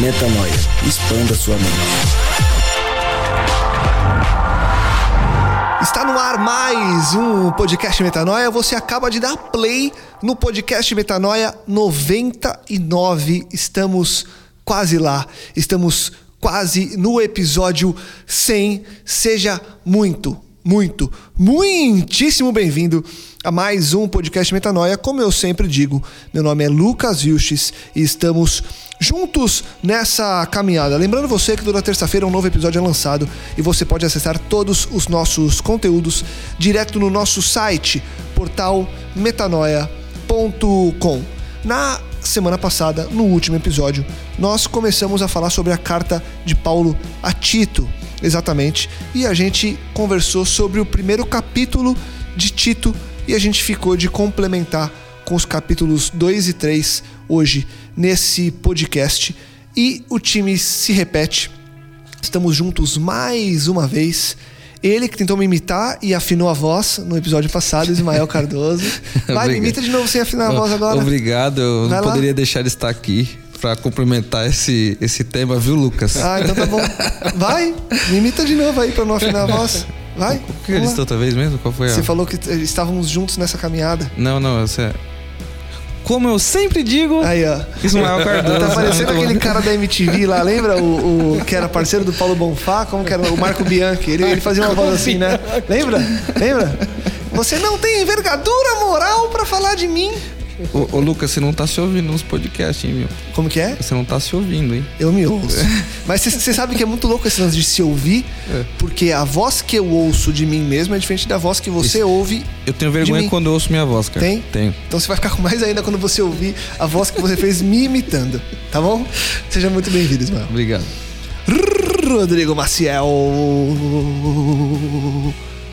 Metanoia. Expanda sua mente. Está no ar mais um podcast Metanoia. Você acaba de dar play no podcast Metanoia 99. Estamos quase lá. Estamos quase no episódio 100. Seja muito, muito, muitíssimo bem-vindo a mais um podcast Metanoia. Como eu sempre digo, meu nome é Lucas Vilches e estamos juntos nessa caminhada. Lembrando você que toda terça-feira um novo episódio é lançado e você pode acessar todos os nossos conteúdos direto no nosso site, portal metanoia.com. Na semana passada, no último episódio, nós começamos a falar sobre a carta de Paulo a Tito, exatamente, e a gente conversou sobre o primeiro capítulo de Tito e a gente ficou de complementar com os capítulos 2 e 3 hoje nesse podcast. E o time se repete. Estamos juntos mais uma vez. Ele que tentou me imitar e afinou a voz no episódio passado, Ismael Cardoso. Vai, me imita de novo sem afinar a voz agora. Obrigado, eu Vai não lá. poderia deixar de estar aqui para complementar esse, esse tema, viu, Lucas? Ah, então tá bom. Vai, me imita de novo aí pra não afinar a voz. Vai. O que eles outra vez mesmo? Qual foi a... Você falou que estávamos juntos nessa caminhada. Não, não, você... Como eu sempre digo, Aí, ó. Ismael Cardoso. Tá parecendo aquele cara da MTV lá, lembra? O, o- que era parceiro do Paulo Bonfá, como que era? O Marco Bianchi. Ele, ele fazia uma voz assim, né? Lembra? Lembra? Você não tem envergadura moral pra falar de mim. Ô, ô, Lucas, você não tá se ouvindo nos podcasts, hein, meu? Como que é? Você não tá se ouvindo, hein? Eu me ouço. Mas você sabe que é muito louco esse lance de se ouvir, É. porque a voz que eu ouço de mim mesmo é diferente da voz que você Isso. ouve. Eu tenho vergonha quando eu ouço minha voz, cara. Tem? Tenho. Então você vai ficar com mais ainda quando você ouvir a voz que você fez me imitando, tá bom? Seja muito bem-vindo, Ismael. Obrigado. Rodrigo Maciel.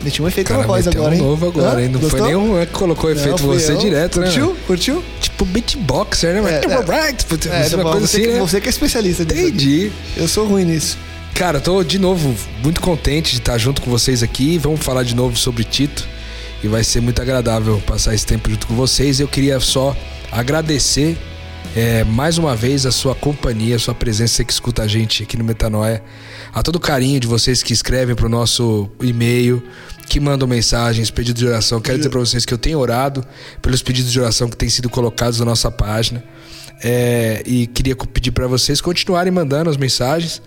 Meti um efeito Cara, na voz agora, um hein? novo agora, hein? Não Gostou? foi nenhum é que colocou efeito você eu. direto, né? Curtiu? Curtiu? Tipo beatboxer, né? É, é. É, tá uma coisa Você, assim, que, né? você que é especialista aqui. Entendi. Eu sou ruim nisso. Cara, eu tô de novo muito contente de estar junto com vocês aqui. Vamos falar de novo sobre Tito. E vai ser muito agradável passar esse tempo junto com vocês. Eu queria só agradecer é, mais uma vez a sua companhia, a sua presença, você que escuta a gente aqui no Metanoia. A todo o carinho de vocês que escrevem pro nosso e-mail, que mandam mensagens, pedidos de oração. Quero dizer para vocês que eu tenho orado pelos pedidos de oração que têm sido colocados na nossa página. É, e queria pedir para vocês continuarem mandando as mensagens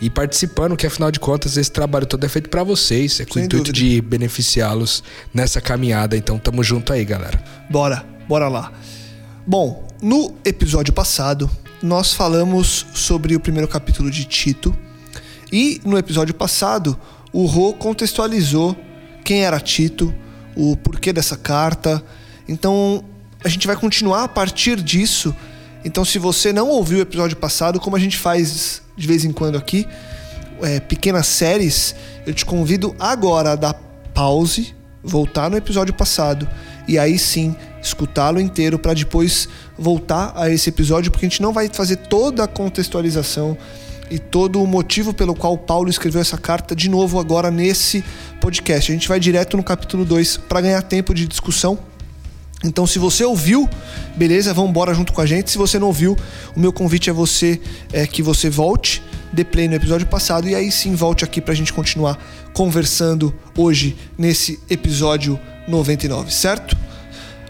e participando, que afinal de contas esse trabalho todo é feito para vocês, é com o intuito dúvida. de beneficiá-los nessa caminhada. Então tamo junto aí, galera. Bora, bora lá. Bom, no episódio passado, nós falamos sobre o primeiro capítulo de Tito. E no episódio passado, o Rô contextualizou quem era Tito, o porquê dessa carta. Então, a gente vai continuar a partir disso. Então, se você não ouviu o episódio passado, como a gente faz de vez em quando aqui, é, pequenas séries, eu te convido agora a dar pause, voltar no episódio passado e aí sim escutá-lo inteiro para depois voltar a esse episódio, porque a gente não vai fazer toda a contextualização e todo o motivo pelo qual Paulo escreveu essa carta de novo agora nesse podcast. A gente vai direto no capítulo 2 para ganhar tempo de discussão. Então, se você ouviu, beleza, vamos embora junto com a gente. Se você não ouviu, o meu convite é você é que você volte, dê play no episódio passado e aí sim volte aqui pra gente continuar conversando hoje nesse episódio 99, certo?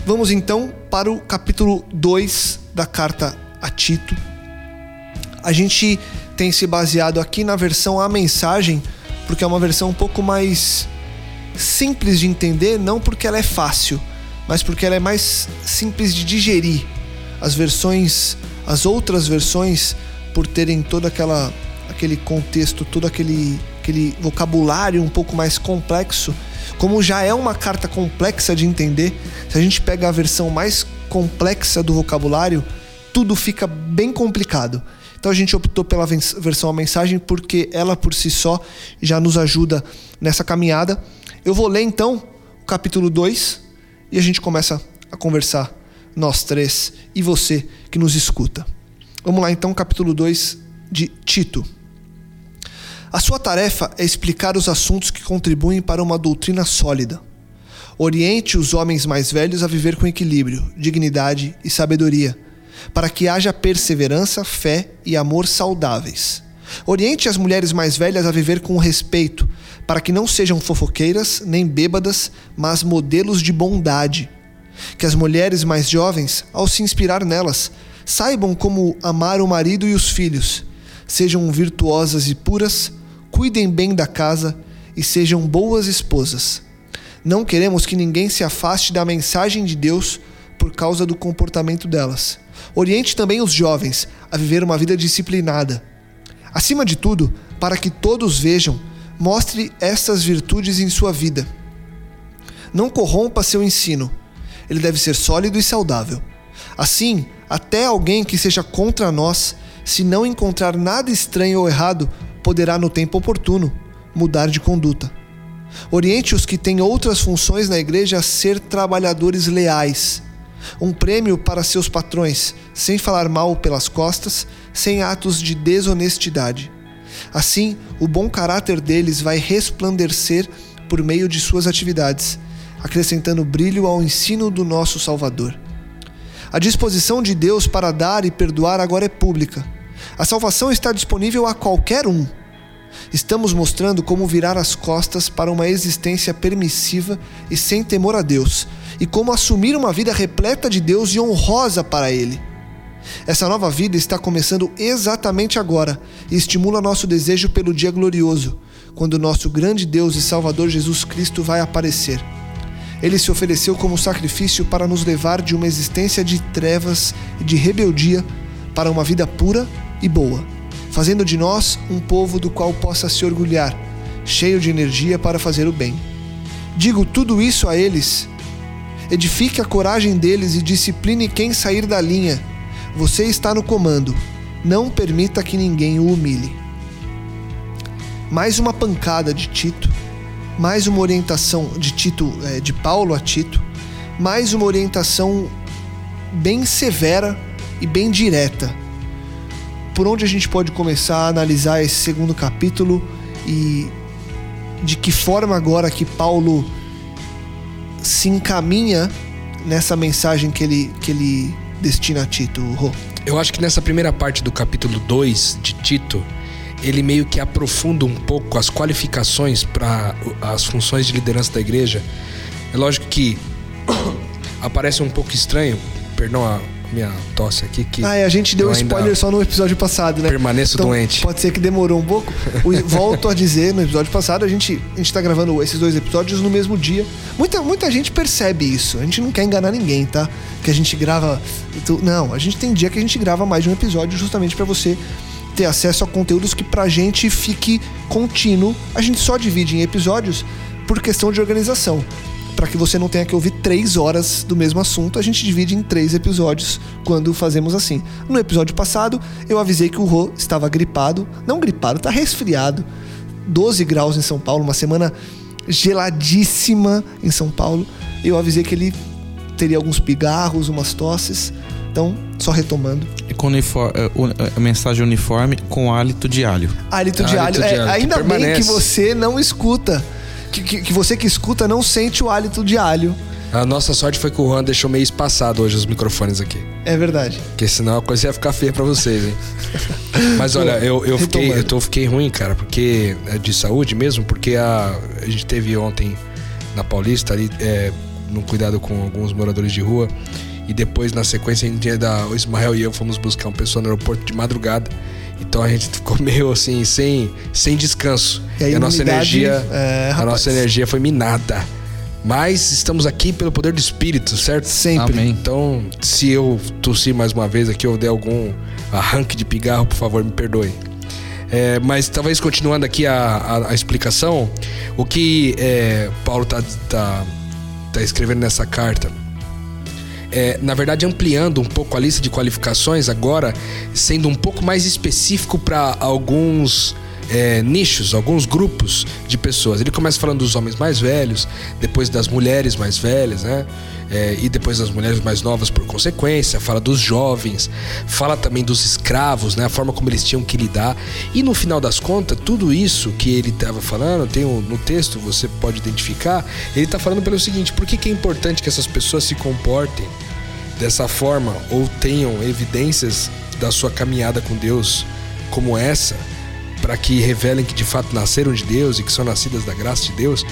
Vamos então para o capítulo 2 da carta a Tito. A gente tem se baseado aqui na versão A Mensagem porque é uma versão um pouco mais simples de entender, não porque ela é fácil, mas porque ela é mais simples de digerir. As versões, as outras versões, por terem todo aquela, aquele contexto, todo aquele, aquele vocabulário um pouco mais complexo, como já é uma carta complexa de entender, se a gente pega a versão mais complexa do vocabulário, tudo fica bem complicado. Então a gente optou pela versão a mensagem porque ela por si só já nos ajuda nessa caminhada. Eu vou ler então o capítulo 2 e a gente começa a conversar, nós três e você que nos escuta. Vamos lá então, capítulo 2 de Tito. A sua tarefa é explicar os assuntos que contribuem para uma doutrina sólida. Oriente os homens mais velhos a viver com equilíbrio, dignidade e sabedoria para que haja perseverança, fé e amor saudáveis. Oriente as mulheres mais velhas a viver com respeito, para que não sejam fofoqueiras nem bêbadas, mas modelos de bondade. Que as mulheres mais jovens, ao se inspirar nelas, saibam como amar o marido e os filhos, sejam virtuosas e puras, cuidem bem da casa e sejam boas esposas. Não queremos que ninguém se afaste da mensagem de Deus por causa do comportamento delas Oriente também os jovens a viver uma vida disciplinada. Acima de tudo, para que todos vejam, mostre estas virtudes em sua vida. Não corrompa seu ensino. Ele deve ser sólido e saudável. Assim, até alguém que seja contra nós, se não encontrar nada estranho ou errado, poderá, no tempo oportuno, mudar de conduta. Oriente os que têm outras funções na igreja a ser trabalhadores leais um prêmio para seus patrões, sem falar mal pelas costas, sem atos de desonestidade. Assim, o bom caráter deles vai resplandecer por meio de suas atividades, acrescentando brilho ao ensino do nosso Salvador. A disposição de Deus para dar e perdoar agora é pública. A salvação está disponível a qualquer um. Estamos mostrando como virar as costas para uma existência permissiva e sem temor a Deus, e como assumir uma vida repleta de Deus e honrosa para Ele. Essa nova vida está começando exatamente agora e estimula nosso desejo pelo dia glorioso, quando nosso grande Deus e Salvador Jesus Cristo vai aparecer. Ele se ofereceu como sacrifício para nos levar de uma existência de trevas e de rebeldia para uma vida pura e boa, fazendo de nós um povo do qual possa se orgulhar, cheio de energia para fazer o bem. Digo tudo isso a eles Edifique a coragem deles e discipline quem sair da linha. Você está no comando. Não permita que ninguém o humilhe. Mais uma pancada de Tito, mais uma orientação de Tito, é, de Paulo a Tito, mais uma orientação bem severa e bem direta. Por onde a gente pode começar a analisar esse segundo capítulo e de que forma agora que Paulo se encaminha nessa mensagem que ele, que ele destina a Tito, Rô? Eu acho que nessa primeira parte do capítulo 2 de Tito, ele meio que aprofunda um pouco as qualificações para as funções de liderança da igreja. É lógico que aparece um pouco estranho, perdão a minha tosse aqui. Que ah, é, a gente deu spoiler só no episódio passado, né? Permaneço então, doente. Pode ser que demorou um pouco. Volto a dizer, no episódio passado, a gente, a gente tá gravando esses dois episódios no mesmo dia. Muita, muita gente percebe isso. A gente não quer enganar ninguém, tá? Que a gente grava. Não, a gente tem dia que a gente grava mais de um episódio justamente para você ter acesso a conteúdos que pra gente fique contínuo. A gente só divide em episódios por questão de organização para que você não tenha que ouvir três horas do mesmo assunto, a gente divide em três episódios quando fazemos assim. No episódio passado, eu avisei que o Rô estava gripado, não gripado, tá resfriado. 12 graus em São Paulo, uma semana geladíssima em São Paulo. Eu avisei que ele teria alguns pigarros, umas tosses. Então, só retomando. E com uniforme, é, é, mensagem uniforme com hálito de alho. Hálito de hálito alho. De alho. É, ainda bem que você não escuta que, que, que, você que escuta não sente o hálito de alho. A nossa sorte foi que o Juan deixou meio espaçado hoje os microfones aqui. É verdade. Porque senão a coisa ia ficar feia pra vocês, hein? Mas olha, eu, eu, fiquei, eu tô, fiquei ruim, cara, porque é de saúde mesmo, porque a, a gente teve ontem na Paulista ali, é, no cuidado com alguns moradores de rua. E depois, na sequência, em dia da o Ismael e eu fomos buscar uma pessoa no aeroporto de madrugada. Então a gente ficou meio assim, sem, sem descanso. E a a nossa energia. é, a nossa energia foi minada. Mas estamos aqui pelo poder do Espírito, certo? Sempre. Amém. Então, se eu tossir mais uma vez aqui, ou der algum arranque de pigarro, por favor, me perdoe. É, mas talvez continuando aqui a, a- a explicação, o que é, Paulo tá, tá, tá escrevendo nessa carta é, na verdade, ampliando um pouco a lista de qualificações, agora sendo um pouco mais específico para alguns é, nichos, alguns grupos de pessoas. Ele começa falando dos homens mais velhos, depois das mulheres mais velhas, né? É, e depois das mulheres mais novas por consequência, fala dos jovens, fala também dos escravos, né? A forma como eles tinham que lidar. E no final das contas, tudo isso que ele estava falando, tem um- no texto, você pode identificar, ele está falando pelo seguinte: por que, que é importante que essas pessoas se comportem dessa forma ou tenham evidências da sua caminhada com Deus como essa, para que revelem que de fato nasceram de Deus e que são nascidas da graça de Deus.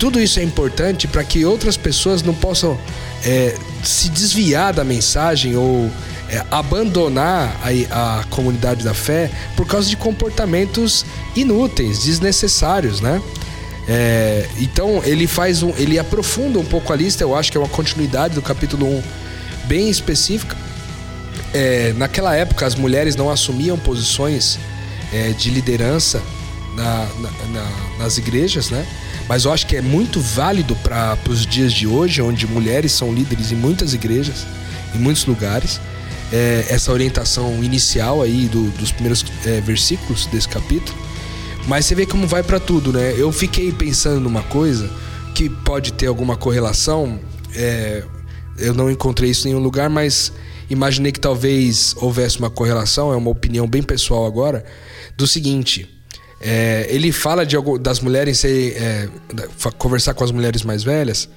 Tudo isso é importante para que outras pessoas não possam é, se desviar da mensagem ou é, abandonar a, a comunidade da fé por causa de comportamentos inúteis, desnecessários, né? É, então ele faz um, ele aprofunda um pouco a lista. Eu acho que é uma continuidade do capítulo 1 bem específica. É, naquela época as mulheres não assumiam posições é, de liderança na- na- na- nas igrejas, né? Mas eu acho que é muito válido para os dias de hoje, onde mulheres são líderes em muitas igrejas, em muitos lugares. É, essa orientação inicial aí do- dos primeiros é, versículos desse capítulo. Mas você vê como vai para tudo, né? Eu fiquei pensando numa coisa que pode ter alguma correlação. é, eu não encontrei isso em nenhum lugar, mas imaginei que talvez houvesse uma correlação. É uma opinião bem pessoal agora. Do seguinte: é, ele fala de das mulheres ser, é, conversar com as mulheres mais velhas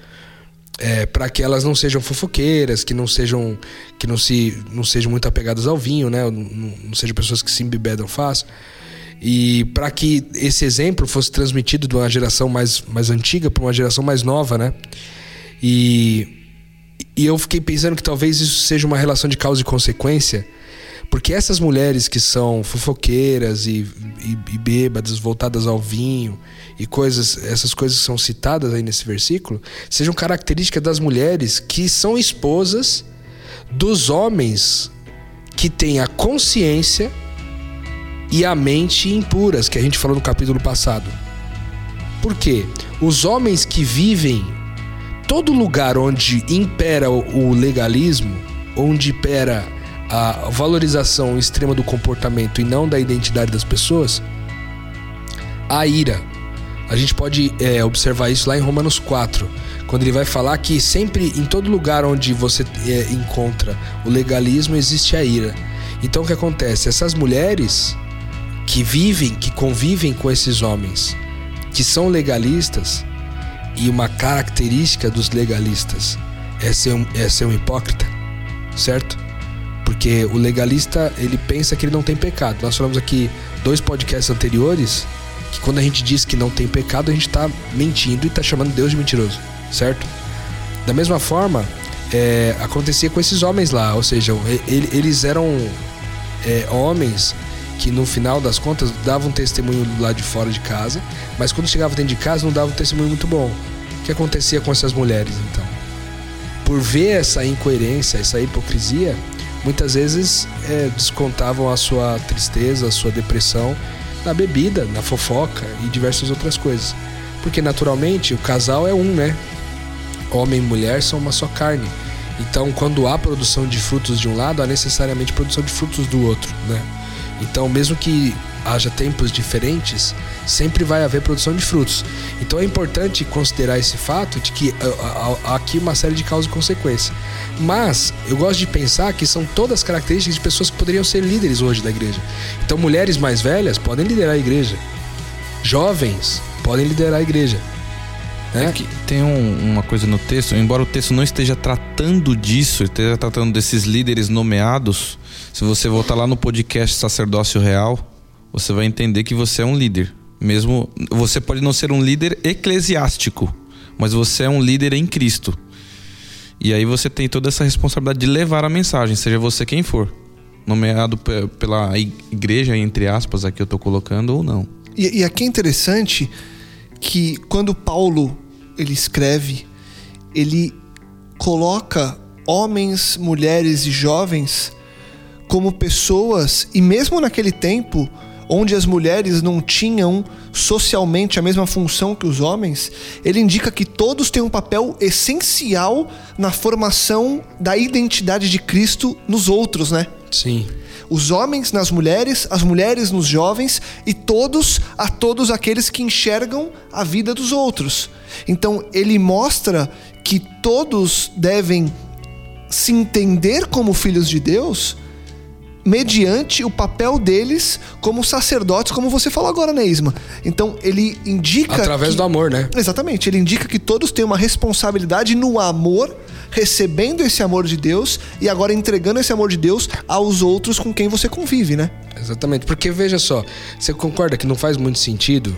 para que elas não sejam fofoqueiras, que não sejam que não se não sejam muito apegadas ao vinho, né? Não, não- não sejam pessoas que se embebedam fácil. E para que esse exemplo fosse transmitido de uma geração mais, mais antiga para uma geração mais nova, né? E, e eu fiquei pensando que talvez isso seja uma relação de causa e consequência, porque essas mulheres que são fofoqueiras e, e, e bêbadas, voltadas ao vinho e coisas, essas coisas que são citadas aí nesse versículo, sejam características das mulheres que são esposas dos homens que têm a consciência e a mente impuras, que a gente falou no capítulo passado. Por quê? Os homens que vivem todo lugar onde impera o legalismo, onde impera a valorização extrema do comportamento e não da identidade das pessoas, a ira. A gente pode é, observar isso lá em Romanos 4, quando ele vai falar que sempre, em todo lugar onde você é, encontra o legalismo, existe a ira. Então o que acontece? Essas mulheres que vivem, que convivem com esses homens, que são legalistas, e uma característica dos legalistas é ser um, é ser um hipócrita, certo? Porque o legalista, ele pensa que ele não tem pecado. Nós falamos aqui dois podcasts anteriores que quando a gente diz que não tem pecado, a gente está mentindo e está chamando Deus de mentiroso, certo? Da mesma forma, é, acontecia com esses homens lá, ou seja, ele- eles eram é, homens que no final das contas davam testemunho lá de fora de casa, mas quando chegava dentro de casa não davam um testemunho muito bom. O que acontecia com essas mulheres então? Por ver essa incoerência, essa hipocrisia, muitas vezes é, descontavam a sua tristeza, a sua depressão na bebida, na fofoca e diversas outras coisas. Porque naturalmente o casal é um, né? Homem e mulher são uma só carne. Então, quando há produção de frutos de um lado, há necessariamente produção de frutos do outro, né? Então, mesmo que haja tempos diferentes, sempre vai haver produção de frutos. Então, é importante considerar esse fato de que ah, há aqui uma série de causas e consequências. Mas eu gosto de pensar que são todas características de pessoas que poderiam ser líderes hoje da igreja. Então, mulheres mais velhas podem liderar a igreja. Jovens podem liderar a igreja. Né? É que tem um- uma coisa no texto, embora o texto não esteja tratando disso, esteja tratando desses líderes nomeados, se você voltar lá no podcast Sacerdócio Real, você vai entender que você é um líder. Mesmo você pode não ser um líder eclesiástico, mas você é um líder em Cristo. E aí você tem toda essa responsabilidade de levar a mensagem, seja você quem for. nomeado pe- pela igreja, entre aspas, aqui eu tô colocando, ou não. E, e aqui é interessante que quando Paulo ele escreve, ele coloca homens, mulheres e jovens como pessoas, e mesmo naquele tempo, onde as mulheres não tinham socialmente a mesma função que os homens, ele indica que todos têm um papel essencial na formação da identidade de Cristo nos outros, né? Sim. Os homens nas mulheres, as mulheres nos jovens e todos a todos aqueles que enxergam a vida dos outros. Então ele mostra que todos devem se entender como filhos de Deus mediante o papel deles como sacerdotes, como você falou agora, Neisma. Então ele indica Através que- do amor, né? Exatamente, ele indica que todos têm uma responsabilidade no amor, recebendo esse amor de Deus e agora entregando esse amor de Deus aos outros com quem você convive, né? Exatamente. Porque veja só, você concorda que não faz muito sentido?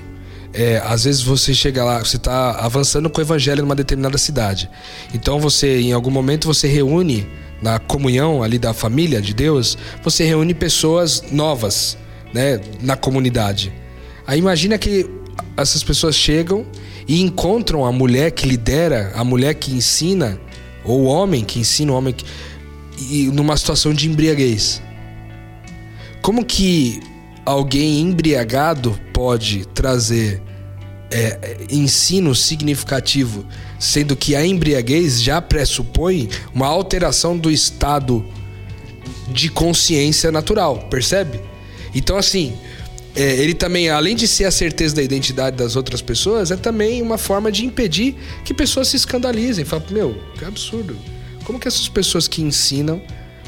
É, às vezes você chega lá, você está avançando com o evangelho numa determinada cidade. Então você, em algum momento, você reúne na comunhão ali da família de Deus, você reúne pessoas novas, né, na comunidade. Aí imagina que essas pessoas chegam e encontram a mulher que lidera, a mulher que ensina, ou o homem que ensina o homem que, e numa situação de embriaguez. Como que alguém embriagado pode trazer é, ensino significativo, sendo que a embriaguez já pressupõe uma alteração do estado de consciência natural, percebe? Então, assim, é, ele também, além de ser a certeza da identidade das outras pessoas, é também uma forma de impedir que pessoas se escandalizem. Fala, meu, que absurdo. Como que essas pessoas que ensinam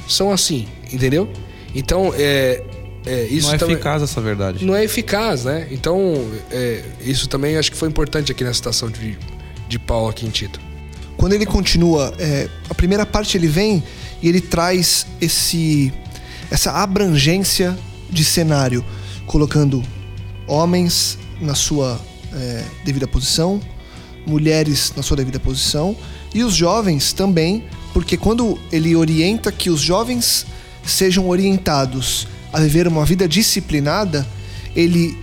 são assim, entendeu? Então, é, é, isso não é também eficaz essa verdade. não é eficaz, né? Então, é, isso também acho que foi importante aqui na citação de, de Paulo aqui em Tito. Quando ele continua, é, a primeira parte ele vem e ele traz esse essa abrangência de cenário, colocando homens na sua é, devida posição, mulheres na sua devida posição e os jovens também, porque quando ele orienta que os jovens sejam orientados a viver uma vida disciplinada, ele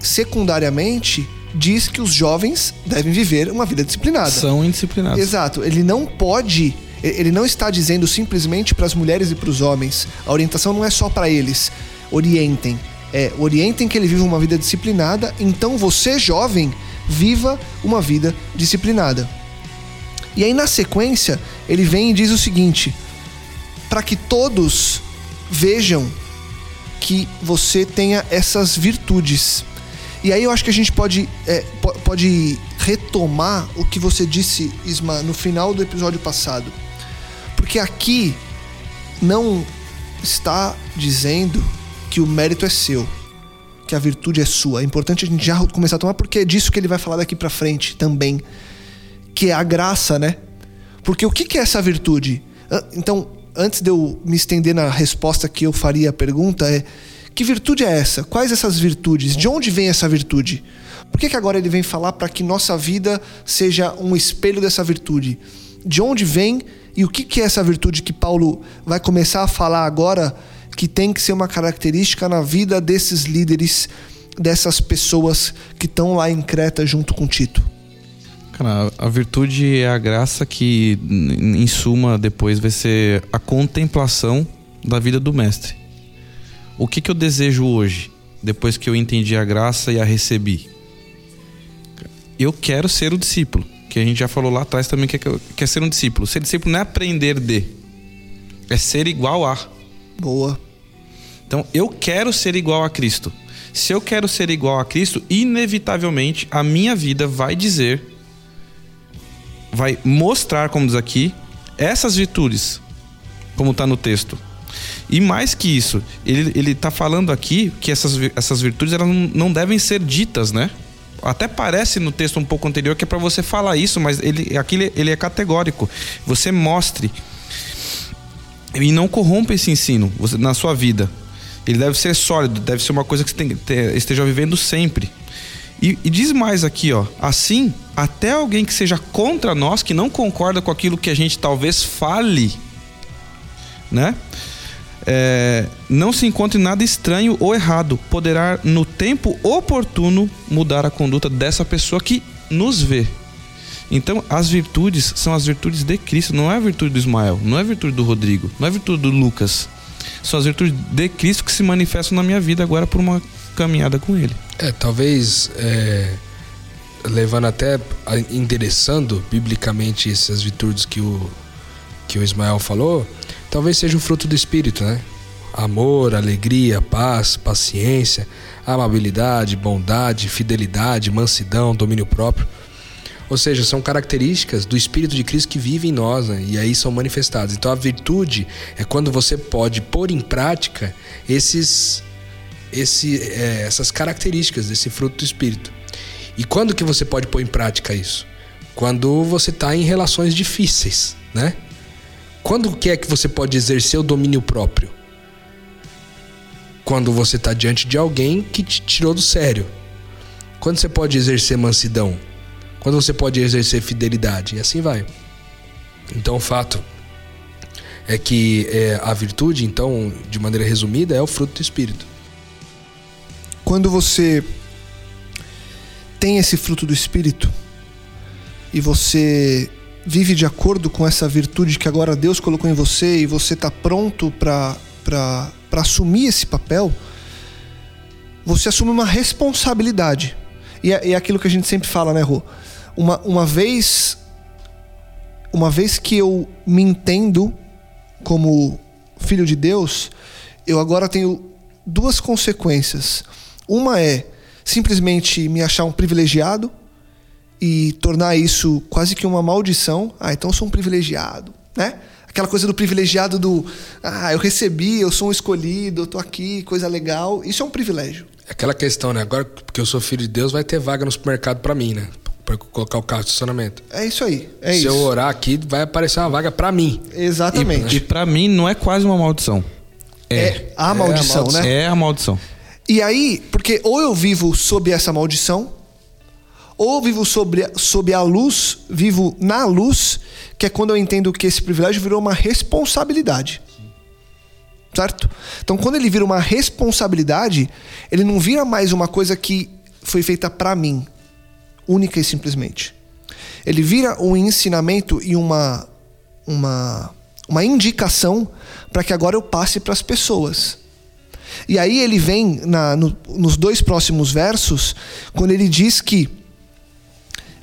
secundariamente diz que os jovens devem viver uma vida disciplinada. São indisciplinados. Exato, ele não pode, ele não está dizendo simplesmente para as mulheres e para os homens. A orientação não é só para eles. Orientem, é, orientem que ele viva uma vida disciplinada. Então você jovem viva uma vida disciplinada. E aí na sequência ele vem e diz o seguinte: para que todos vejam que você tenha essas virtudes. E aí eu acho que a gente pode, é, po- pode retomar o que você disse, Isma, no final do episódio passado. Porque aqui não está dizendo que o mérito é seu, que a virtude é sua. É importante a gente já começar a tomar, porque é disso que ele vai falar daqui pra frente também. Que é a graça, né? Porque o que é essa virtude? Então, antes de eu me estender na resposta que eu faria à pergunta, é que virtude é essa? Quais essas virtudes? De onde vem essa virtude? Por que, que agora ele vem falar para que nossa vida seja um espelho dessa virtude? De onde vem e o que, que é essa virtude que Paulo vai começar a falar agora que tem que ser uma característica na vida desses líderes, dessas pessoas que estão lá em Creta junto com Tito? Cara, a virtude é a graça que, em suma, depois vai ser a contemplação da vida do mestre. O que, que eu desejo hoje, depois que eu entendi a graça e a recebi? Eu quero ser o discípulo, que a gente já falou lá atrás também que é, que é ser um discípulo. Ser discípulo não é aprender de, é ser igual a. Boa. Então, eu quero ser igual a Cristo. Se eu quero ser igual a Cristo, inevitavelmente a minha vida vai dizer, vai mostrar, como diz aqui, essas virtudes, como está no texto. E mais que isso, ele, ele tá falando aqui que essas, essas virtudes elas não, não devem ser ditas, né? Até parece no texto um pouco anterior que é para você falar isso, mas ele, aqui ele, ele é categórico. Você mostre e não corrompa esse ensino você- na sua vida. Ele deve ser sólido, deve ser uma coisa que você tem, te- esteja vivendo sempre. E, e diz mais aqui, ó. Assim, até alguém que seja contra nós, que não concorda com aquilo que a gente talvez fale, né? é, não se encontre nada estranho ou errado. Poderá, no tempo oportuno, mudar a conduta dessa pessoa que nos vê. Então, as virtudes são as virtudes de Cristo, não é a virtude do Ismael, não é a virtude do Rodrigo, não é a virtude do Lucas. São as virtudes de Cristo que se manifestam na minha vida agora por uma caminhada com Ele. É, talvez é, levando até endereçando biblicamente essas virtudes que o que o Ismael falou, talvez seja o fruto do espírito, né? Amor, alegria, paz, paciência, amabilidade, bondade, fidelidade, mansidão, domínio próprio. Ou seja, são características do Espírito de Cristo que vive em nós, né? e aí são manifestadas. Então a virtude é quando você pode pôr em prática esses, esse, é, essas características desse fruto do Espírito. E quando que você pode pôr em prática isso? Quando você está em relações difíceis, né? Quando que é que você pode exercer o domínio próprio? Quando você está diante de alguém que te tirou do sério. Quando você pode exercer mansidão? Quando você pode exercer fidelidade? E assim vai. Então o fato é que é, a virtude, então, de maneira resumida, é o fruto do Espírito. Quando você tem esse fruto do Espírito e você vive de acordo com essa virtude que agora Deus colocou em você e você está pronto para assumir esse papel, você assume uma responsabilidade. E é, é aquilo que a gente sempre fala, né, Rô? Uma, uma vez. Uma vez que eu me entendo como filho de Deus, eu agora tenho duas consequências. Uma é simplesmente me achar um privilegiado e tornar isso quase que uma maldição. Ah, então eu sou um privilegiado, né? Aquela coisa do privilegiado do ah, eu recebi, eu sou um escolhido, eu tô aqui, coisa legal. Isso é um privilégio. Aquela questão, né? Agora, porque eu sou filho de Deus, vai ter vaga no supermercado pra mim, né? Eu colocar o carro de estacionamento. É isso aí. É Se isso. eu orar aqui, vai aparecer uma vaga pra mim. Exatamente. E pra mim não é quase uma maldição. é a maldição, maldição. né? É a maldição. E aí, porque ou eu vivo sob essa maldição, ou eu vivo sobre, sob a luz, vivo na luz, que é quando eu entendo que esse privilégio virou uma responsabilidade. Certo? Então, quando ele vira uma responsabilidade, ele não vira mais uma coisa que foi feita para mim, única e simplesmente. Ele vira um ensinamento e uma uma uma indicação para que agora eu passe para as pessoas. E aí ele vem na- no- nos dois próximos versos, quando ele diz que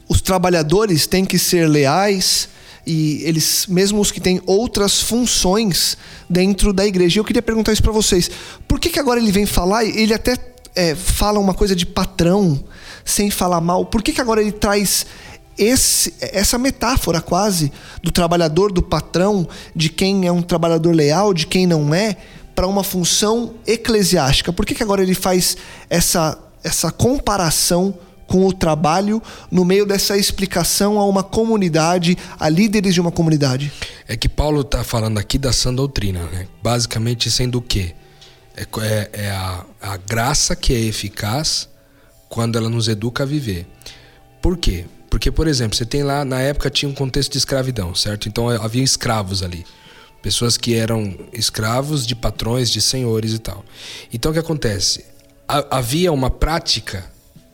os trabalhadores têm que ser leais e eles, mesmo os que têm outras funções dentro da igreja. Eu queria perguntar isso para vocês: por que, que agora ele vem falar? Ele até é, fala uma coisa de patrão, sem falar mal. Por que, que agora ele traz esse, essa metáfora quase do trabalhador, do patrão, de quem é um trabalhador leal, de quem não é, para uma função eclesiástica? Por que, que agora ele faz essa, essa comparação com o trabalho no meio dessa explicação a uma comunidade, a líderes de uma comunidade? É que Paulo tá falando aqui da sã doutrina, né? Basicamente sendo o quê? É, é- é a, a graça que é eficaz quando ela nos educa a viver. Por quê? Porque, por exemplo, você tem lá, na época tinha um contexto de escravidão, certo? Então havia escravos ali. Pessoas que eram escravos de patrões, de senhores e tal. Então o que acontece? Ha- havia uma prática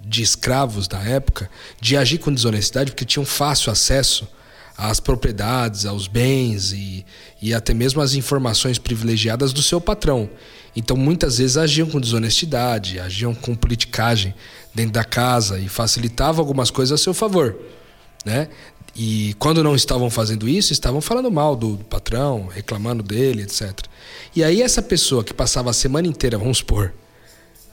de escravos na época de agir com desonestidade porque tinham fácil acesso às propriedades, aos bens e, e até mesmo às informações privilegiadas do seu patrão. Então muitas vezes agiam com desonestidade, agiam com politicagem dentro da casa e facilitavam algumas coisas a seu favor, né? E quando não estavam fazendo isso, estavam falando mal do patrão, reclamando dele, etc. E aí essa pessoa que passava a semana inteira, vamos supor,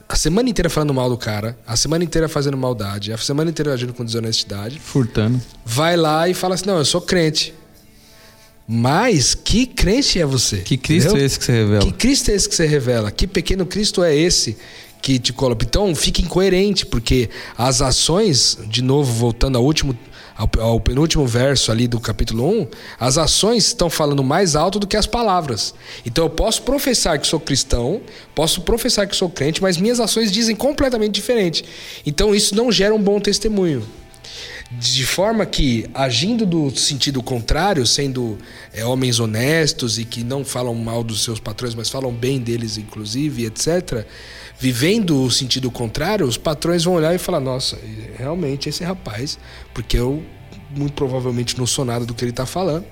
a semana inteira falando mal do cara, a semana inteira fazendo maldade, a semana inteira agindo com desonestidade, Furtando. vai lá e fala assim: não, eu sou crente. Mas que crente é você? Que Cristo Entendeu? é esse que você revela? Que Cristo é esse que você revela? Que pequeno Cristo é esse que te coloca? Então fique incoerente, porque as ações, de novo, voltando ao último. Ao penúltimo verso ali do capítulo 1, as ações estão falando mais alto do que as palavras. Então eu posso professar que sou cristão, posso professar que sou crente, mas minhas ações dizem completamente diferente. Então isso não gera um bom testemunho. De forma que, agindo do sentido contrário, sendo é, homens honestos e que não falam mal dos seus patrões, mas falam bem deles, inclusive, etc., vivendo o sentido contrário, os patrões vão olhar e falar: nossa, realmente esse rapaz, porque eu muito provavelmente não sou nada do que ele está falando,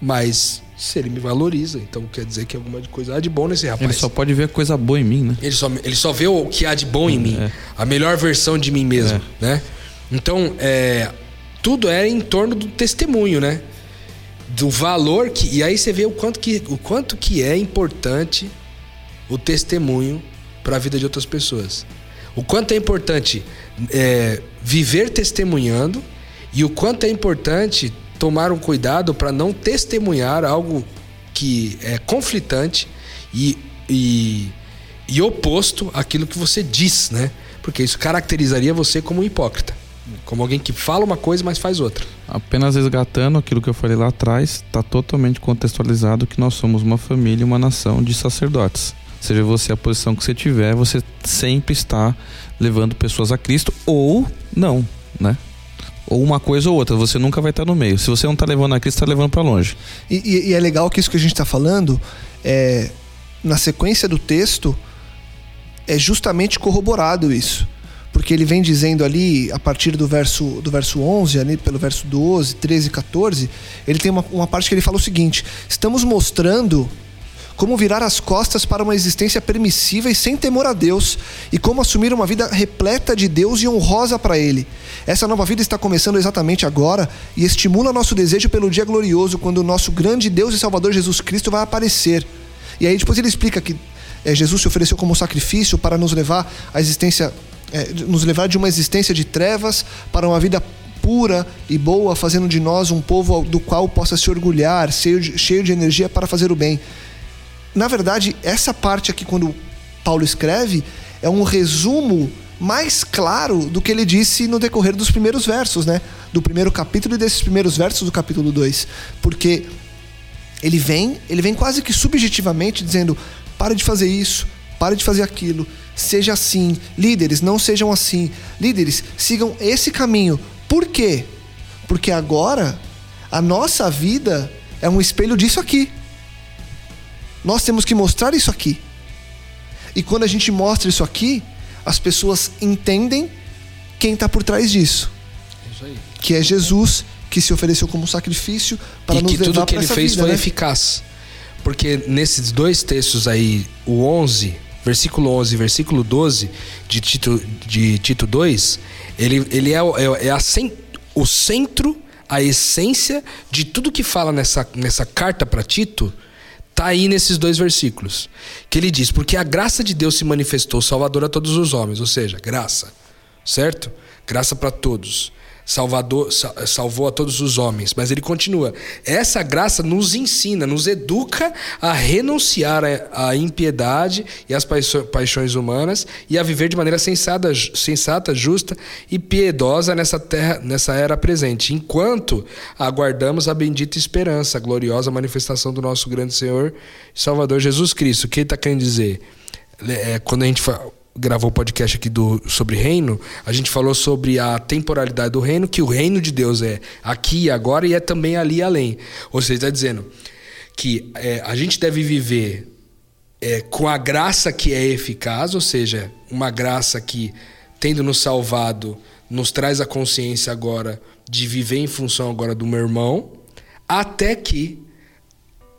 mas se ele me valoriza, então quer dizer que alguma coisa há de bom nesse rapaz. Ele só pode ver coisa boa em mim, né? Ele só, ele só vê o que há de bom em mim, a melhor versão de mim mesmo, né? Então, é, tudo é em torno do testemunho, né? Do valor que. E aí você vê o quanto que, o quanto que é importante o testemunho para a vida de outras pessoas. O quanto é importante é, viver testemunhando e o quanto é importante tomar um cuidado para não testemunhar algo que é conflitante e, e, e oposto àquilo que você diz, né? Porque isso caracterizaria você como um hipócrita. Como alguém que fala uma coisa, mas faz outra. Apenas resgatando aquilo que eu falei lá atrás, está totalmente contextualizado que nós somos uma família, uma nação de sacerdotes. Seja você a posição que você tiver, você sempre está levando pessoas a Cristo ou não, né? Ou uma coisa ou outra, você nunca vai estar no meio. Se você não está levando a Cristo, está levando para longe. E, e, e, é legal que isso que a gente está falando, é, na sequência do texto, é justamente corroborado isso porque ele vem dizendo ali, a partir do verso, do verso 11, ali pelo verso 12, 13 e 14, ele tem uma, uma parte que ele fala o seguinte: estamos mostrando como virar as costas para uma existência permissiva e sem temor a Deus, e como assumir uma vida repleta de Deus e honrosa para Ele. Essa nova vida está começando exatamente agora e estimula nosso desejo pelo dia glorioso, quando o nosso grande Deus e Salvador Jesus Cristo vai aparecer. E aí depois ele explica que é, Jesus se ofereceu como sacrifício para nos levar à existência é, nos levar de uma existência de trevas para uma vida pura e boa, fazendo de nós um povo do qual possa se orgulhar, cheio de, cheio de energia para fazer o bem. Na verdade, essa parte aqui, quando Paulo escreve, é um resumo mais claro do que ele disse no decorrer dos primeiros versos, né? Do primeiro capítulo e desses primeiros versos do capítulo 2. Porque ele vem, ele vem quase que subjetivamente dizendo: pare de fazer isso, pare de fazer aquilo seja assim. Líderes, não sejam assim. Líderes, sigam esse caminho. Por quê? Porque agora a nossa vida é um espelho disso aqui. Nós temos que mostrar isso aqui. E quando a gente mostra isso aqui, as pessoas entendem quem está por trás disso. Que é Jesus que se ofereceu como sacrifício para e nos que levar tudo que ele fez vida, foi né? eficaz. Porque nesses dois textos aí, o 11 versículo 11 e versículo 12 de Tito, de Tito 2, ele, ele é, é, é a, o centro, a essência de tudo que fala nessa, nessa carta para Tito, tá aí nesses dois versículos. Que ele diz: Porque a graça de Deus se manifestou salvadora a todos os homens, ou seja, graça, certo? Graça para todos. Salvador, salvou a todos os homens. Mas ele continua: essa graça nos ensina, nos educa a renunciar à impiedade e às paixões humanas e a viver de maneira sensata, sensata, justa e piedosa nessa terra, nessa era presente, enquanto aguardamos a bendita esperança, a gloriosa manifestação do nosso grande Senhor e Salvador Jesus Cristo. O que ele está querendo dizer? É, quando a gente fala gravou o podcast aqui do, sobre reino, a gente falou sobre a temporalidade do reino, que o reino de Deus é aqui e agora e é também ali e além. Ou seja, está dizendo que é, a gente deve viver é, com a graça que é eficaz, ou seja, uma graça que, tendo nos salvado, nos traz a consciência agora de viver em função agora do meu irmão, até que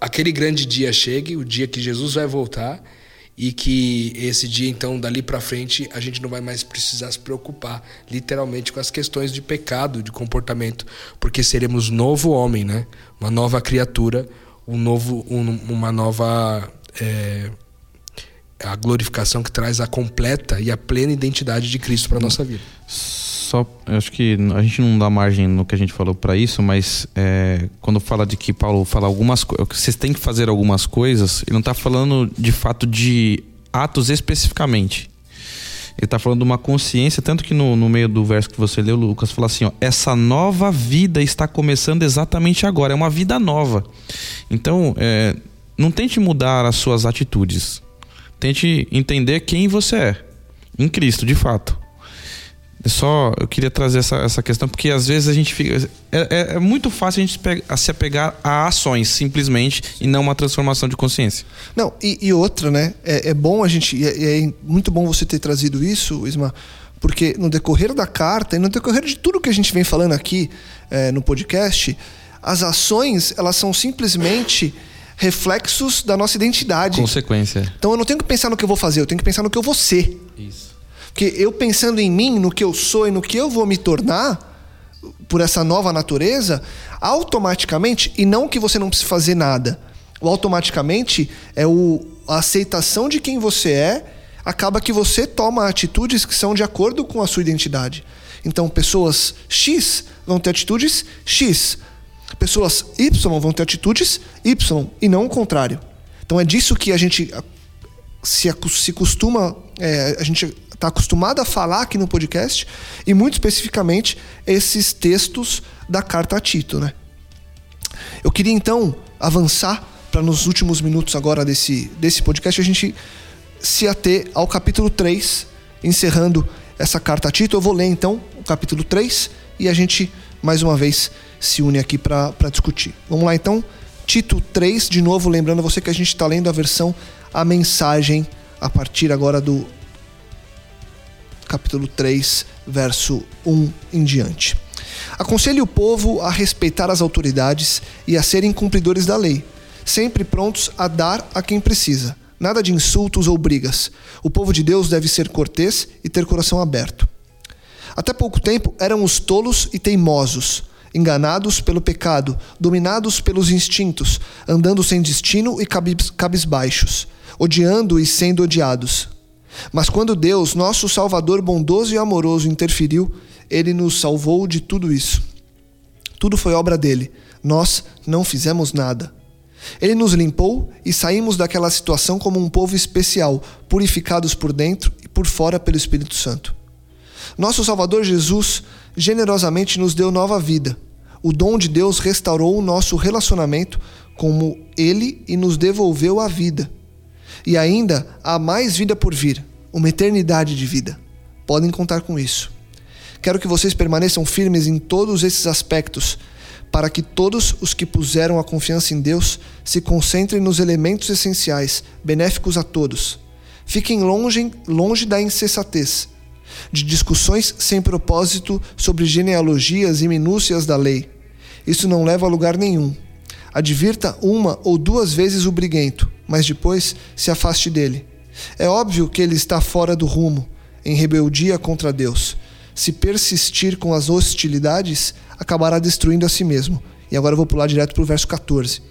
aquele grande dia chegue, o dia que Jesus vai voltar e que esse dia então dali para frente a gente não vai mais precisar se preocupar literalmente com as questões de pecado, de comportamento, porque seremos novo homem, né? Uma nova criatura, um novo, um, uma nova é, a glorificação que traz a completa e a plena identidade de Cristo para nossa vida só acho que a gente não dá margem no que a gente falou para isso, mas é, quando fala de que Paulo fala algumas coisas, vocês têm que fazer algumas coisas, ele não está falando de fato de atos especificamente. Ele está falando de uma consciência, tanto que no, no meio do verso que você leu, Lucas, fala assim: ó, essa nova vida está começando exatamente agora, é uma vida nova. Então, é, não tente mudar as suas atitudes, tente entender quem você é, em Cristo, de fato. É só, eu queria trazer essa, essa questão, porque às vezes a gente fica. É, é, é muito fácil a gente se apegar a ações, simplesmente, e não uma transformação de consciência. Não, e, e outra, né? É, é bom a gente. É, é muito bom você ter trazido isso, Isma, porque no decorrer da carta e no decorrer de tudo que a gente vem falando aqui é, no podcast, as ações, elas são simplesmente reflexos da nossa identidade. Consequência. Então eu não tenho que pensar no que eu vou fazer, eu tenho que pensar no que eu vou ser. Isso. Porque eu pensando em mim, no que eu sou e no que eu vou me tornar por essa nova natureza, automaticamente, e não que você não precise fazer nada, o automaticamente é o, a aceitação de quem você é, acaba que você toma atitudes que são de acordo com a sua identidade. Então, pessoas X vão ter atitudes X. Pessoas Y vão ter atitudes Y e não o contrário. Então é disso que a gente se, se costuma, é, a gente está acostumado a falar aqui no podcast, e muito especificamente esses textos da carta a Tito. Né? Eu queria então avançar para nos últimos minutos agora desse, desse podcast a gente se ater ao capítulo 3, encerrando essa carta a Tito. Eu vou ler então o capítulo 3 e a gente mais uma vez se une aqui para discutir. Vamos lá então, Tito 3, de novo, lembrando você que a gente está lendo a versão A Mensagem a partir agora do capítulo 3, verso 1 em diante. Aconselhe o povo a respeitar as autoridades e a serem cumpridores da lei, sempre prontos a dar a quem precisa. Nada de insultos ou brigas. O povo de Deus deve ser cortês e ter coração aberto. Até pouco tempo eram os tolos e teimosos, enganados pelo pecado, dominados pelos instintos, andando sem destino e cabis- cabisbaixos, odiando e sendo odiados. Mas quando Deus, nosso Salvador bondoso e amoroso, interferiu, ele nos salvou de tudo isso. Tudo foi obra dele. Nós não fizemos nada. Ele nos limpou e saímos daquela situação como um povo especial, purificados por dentro e por fora pelo Espírito Santo. Nosso Salvador Jesus generosamente nos deu nova vida. O dom de Deus restaurou o nosso relacionamento como Ele e nos devolveu a vida. E ainda há mais vida por vir, uma eternidade de vida. Podem contar com isso. Quero que vocês permaneçam firmes em todos esses aspectos, para que todos os que puseram a confiança em Deus se concentrem nos elementos essenciais, benéficos a todos. Fiquem longe, longe da insensatez, de discussões sem propósito sobre genealogias e minúcias da lei. Isso não leva a lugar nenhum. Advirta uma ou duas vezes o briguento, mas depois se afaste dele. É óbvio que ele está fora do rumo, em rebeldia contra Deus. Se persistir com as hostilidades, acabará destruindo a si mesmo. E agora eu vou pular direto para o verso 14.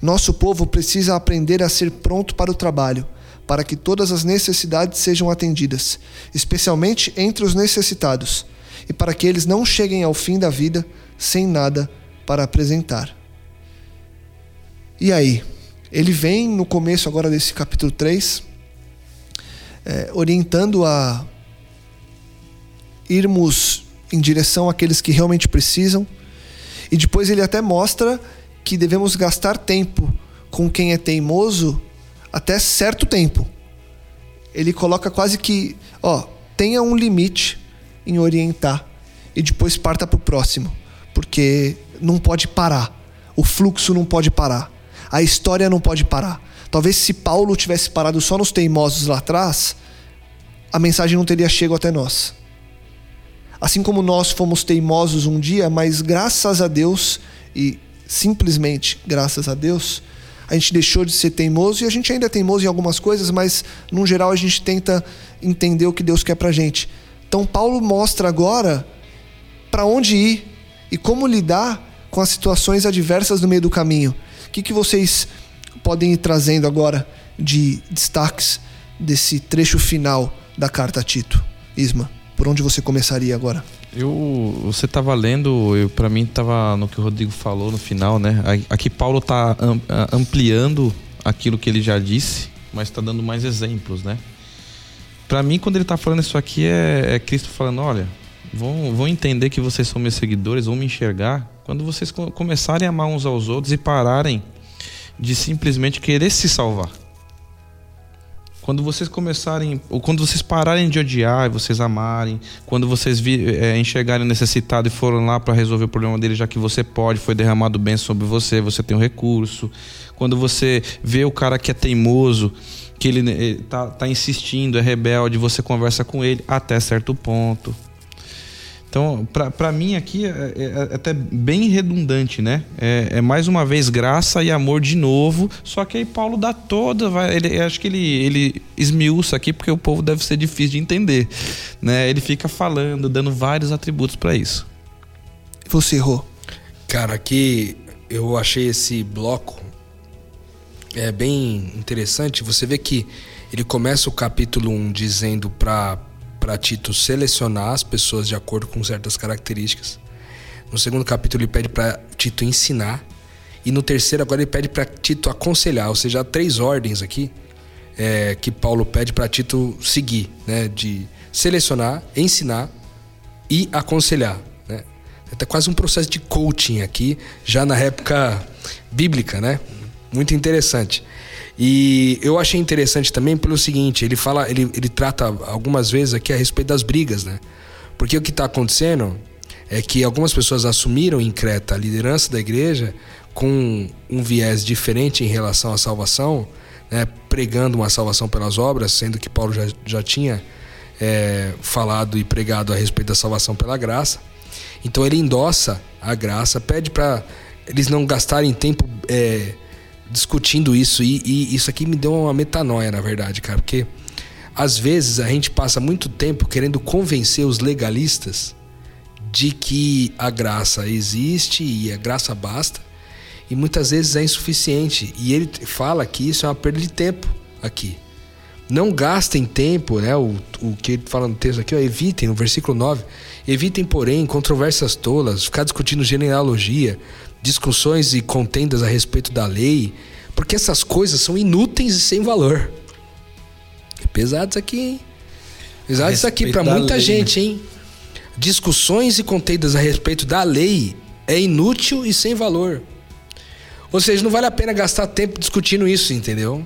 Nosso povo precisa aprender a ser pronto para o trabalho, para que todas as necessidades sejam atendidas, especialmente entre os necessitados, e para que eles não cheguem ao fim da vida sem nada para apresentar. E aí? Ele vem no começo agora desse capítulo 3, é, orientando a irmos em direção àqueles que realmente precisam, e depois ele até mostra que devemos gastar tempo com quem é teimoso até certo tempo. Ele coloca quase que, ó, tenha um limite em orientar e depois parta para o próximo, porque não pode parar. O fluxo não pode parar. A história não pode parar. Talvez se Paulo tivesse parado só nos teimosos lá atrás, a mensagem não teria chegado até nós. Assim como nós fomos teimosos um dia, mas graças a Deus e simplesmente graças a Deus, a gente deixou de ser teimoso e a gente ainda é teimoso em algumas coisas, mas no geral a gente tenta entender o que Deus quer pra gente. Então Paulo mostra agora para onde ir e como lidar com as situações adversas no meio do caminho. O que, que vocês podem ir trazendo agora de destaques desse trecho final da carta a Tito? Isma, por onde você começaria agora? Eu, você estava lendo, eu, para mim estava no que o Rodrigo falou no final, né? Aqui Paulo está ampliando aquilo que ele já disse, mas está dando mais exemplos, né? Para mim, quando ele está falando isso aqui, é, é, Cristo falando: olha, vão, vão entender que vocês são meus seguidores, vão me enxergar quando vocês começarem a amar uns aos outros e pararem de simplesmente querer se salvar. Quando vocês começarem, ou quando vocês pararem de odiar e vocês amarem, quando vocês vi, é, enxergarem necessitado e foram lá para resolver o problema dele, já que você pode, foi derramado bem sobre você, você tem o um recurso. Quando você vê o cara que é teimoso, que ele, ele tá, tá insistindo, é rebelde, você conversa com ele até certo ponto. Então, para mim aqui é, é, é, até bem redundante, né? É, é, mais uma vez graça e amor de novo, só que aí Paulo dá toda, vai, ele, acho que ele, ele esmiuça aqui porque o povo deve ser difícil de entender, né? Ele fica falando, dando vários atributos para isso. Você errou. Cara, aqui eu achei esse bloco é bem interessante. Você vê que ele começa o capítulo 1 dizendo para para Tito selecionar as pessoas de acordo com certas características. No segundo capítulo, ele pede para Tito ensinar. E no terceiro, agora, ele pede para Tito aconselhar. Ou seja, há três ordens aqui é, que Paulo pede para Tito seguir: né? de selecionar, ensinar e aconselhar. Né? É quase um processo de coaching aqui, já na época bíblica, né? Muito interessante. E eu achei interessante também pelo seguinte, ele fala, ele, ele trata algumas vezes aqui a respeito das brigas, né? Porque o que está acontecendo é que algumas pessoas assumiram em Creta a liderança da igreja com um viés diferente em relação à salvação, né? pregando uma salvação pelas obras, sendo que Paulo já, já tinha é, falado e pregado a respeito da salvação pela graça. Então ele endossa a graça, pede para eles não gastarem tempo é, discutindo isso e, e, isso aqui me deu uma metanoia, na verdade, cara, porque às vezes a gente passa muito tempo querendo convencer os legalistas de que a graça existe e a graça basta, e muitas vezes é insuficiente. E ele fala que isso é uma perda de tempo aqui. Não gastem tempo, né? O, o que ele fala no texto aqui, ó, evitem, no versículo 9, evitem, porém, controvérsias tolas, ficar discutindo genealogia, discussões e contendas a respeito da lei, porque essas coisas são inúteis e sem valor. É pesado isso aqui, hein? Pesado isso aqui para muita lei, gente, né? hein? Discussões e contendas a respeito da lei é inútil e sem valor. Ou seja, não vale a pena gastar tempo discutindo isso, entendeu?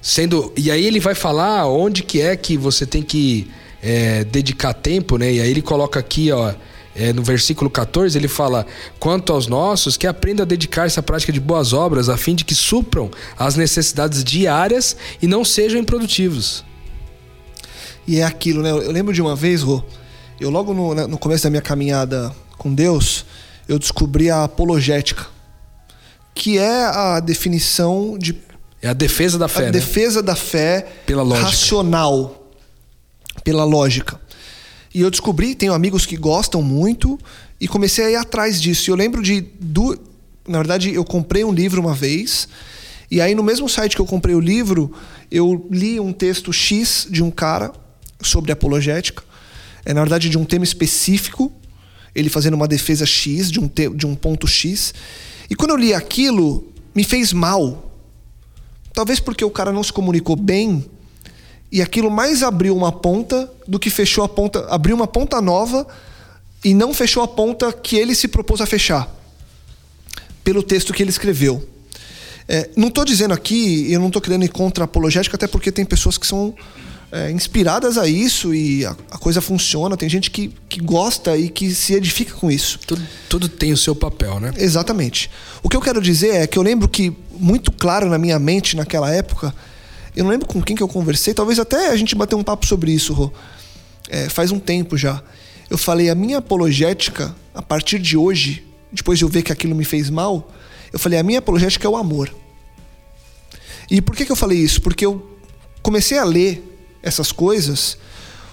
Sendo e aí ele vai falar onde que é que você tem que é, dedicar tempo, né? E aí ele coloca aqui, ó, é, no versículo 14, ele fala: Quanto aos nossos, que aprenda a dedicar-se à prática de boas obras, a fim de que supram as necessidades diárias e não sejam improdutivos. E é aquilo, né? Eu lembro de uma vez, Rô, eu logo no, né, no começo da minha caminhada com Deus, eu descobri a apologética, que é a definição de. É a defesa da fé. A né? defesa da fé pela lógica. racional, pela lógica. E eu descobri, tenho amigos que gostam muito e comecei a ir atrás disso. E eu lembro de. Do, na verdade, eu comprei um livro uma vez. E aí, no mesmo site que eu comprei o livro, eu li um texto X de um cara sobre apologética. É, na verdade, de um tema específico. Ele fazendo uma defesa X de um, te, de um ponto X. E quando eu li aquilo, me fez mal. Talvez porque o cara não se comunicou bem e aquilo mais abriu uma ponta do que fechou a ponta, abriu uma ponta nova e não fechou a ponta que ele se propôs a fechar, pelo texto que ele escreveu. É, não estou dizendo aqui, eu não estou querendo ir contra a apologética, até porque tem pessoas que são é, inspiradas a isso e a, a, coisa funciona. Tem gente que, que gosta e que se edifica com isso. Tudo, tudo tem o seu papel, né? Exatamente. O que eu quero dizer é que eu lembro que, muito claro na minha mente naquela época, eu não lembro com quem que eu conversei, talvez até a gente bateu um papo sobre isso, Rô. É, faz um tempo já. Eu falei, a minha apologética, a partir de hoje, depois de eu ver que aquilo me fez mal, eu falei, a minha apologética é o amor. E por que, que eu falei isso? Porque eu comecei a ler essas coisas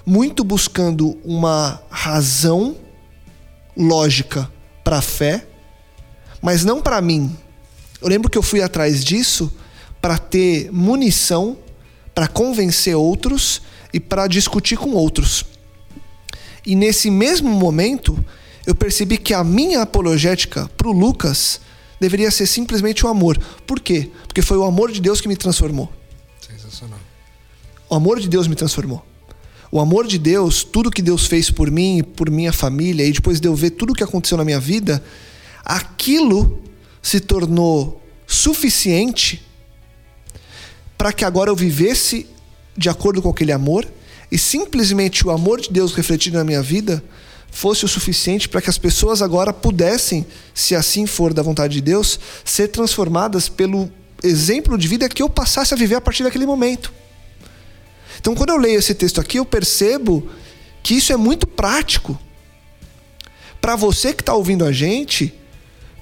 muito buscando uma razão lógica para a fé, mas não para mim. Eu lembro que eu fui atrás disso para ter munição para convencer outros e para discutir com outros. E nesse mesmo momento, eu percebi que a minha apologética para o Lucas deveria ser simplesmente o amor. Por quê? Porque foi o amor de Deus que me transformou. Sensacional. O amor de Deus me transformou. O amor de Deus, tudo que Deus fez por mim e por minha família, e depois de eu ver tudo o que aconteceu na minha vida, aquilo se tornou suficiente para que agora eu vivesse de acordo com aquele amor e simplesmente o amor de Deus refletido na minha vida fosse o suficiente para que as pessoas agora pudessem, se assim for da vontade de Deus, ser transformadas pelo exemplo de vida que eu passasse a viver a partir daquele momento. Então, quando eu leio esse texto aqui, eu percebo que isso é muito prático. Para você que está ouvindo a gente,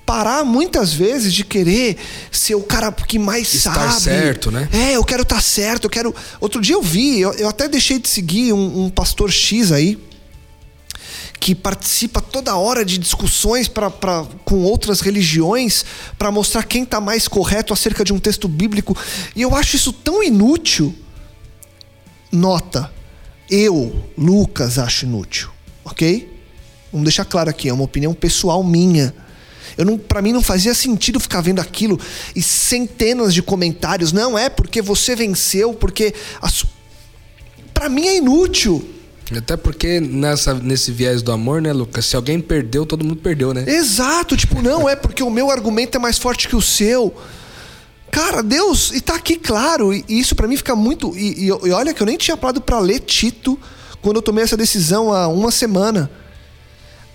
parar muitas vezes de querer ser o cara que mais Estar sabe. certo, né? É, eu quero estar tá certo, eu quero. Outro dia eu vi, eu, eu até deixei de seguir um, um pastor X aí que participa toda hora de discussões pra, pra, com outras religiões para mostrar quem está mais correto acerca de um texto bíblico. E eu acho isso tão inútil. Nota, eu, Lucas, acho inútil, ok? Vamos deixar claro aqui, é uma opinião pessoal minha. Eu não, para mim não fazia sentido ficar vendo aquilo e centenas de comentários. Não é porque você venceu, porque para mim é inútil. Até porque nessa, nesse viés do amor, né, Lucas? Se alguém perdeu, todo mundo perdeu, né? Exato, tipo, não é porque o meu argumento é mais forte que o seu. Cara, Deus, e tá aqui claro, e isso para mim fica muito. E, e, e, olha que eu nem tinha parado para ler Tito quando eu tomei essa decisão há uma semana.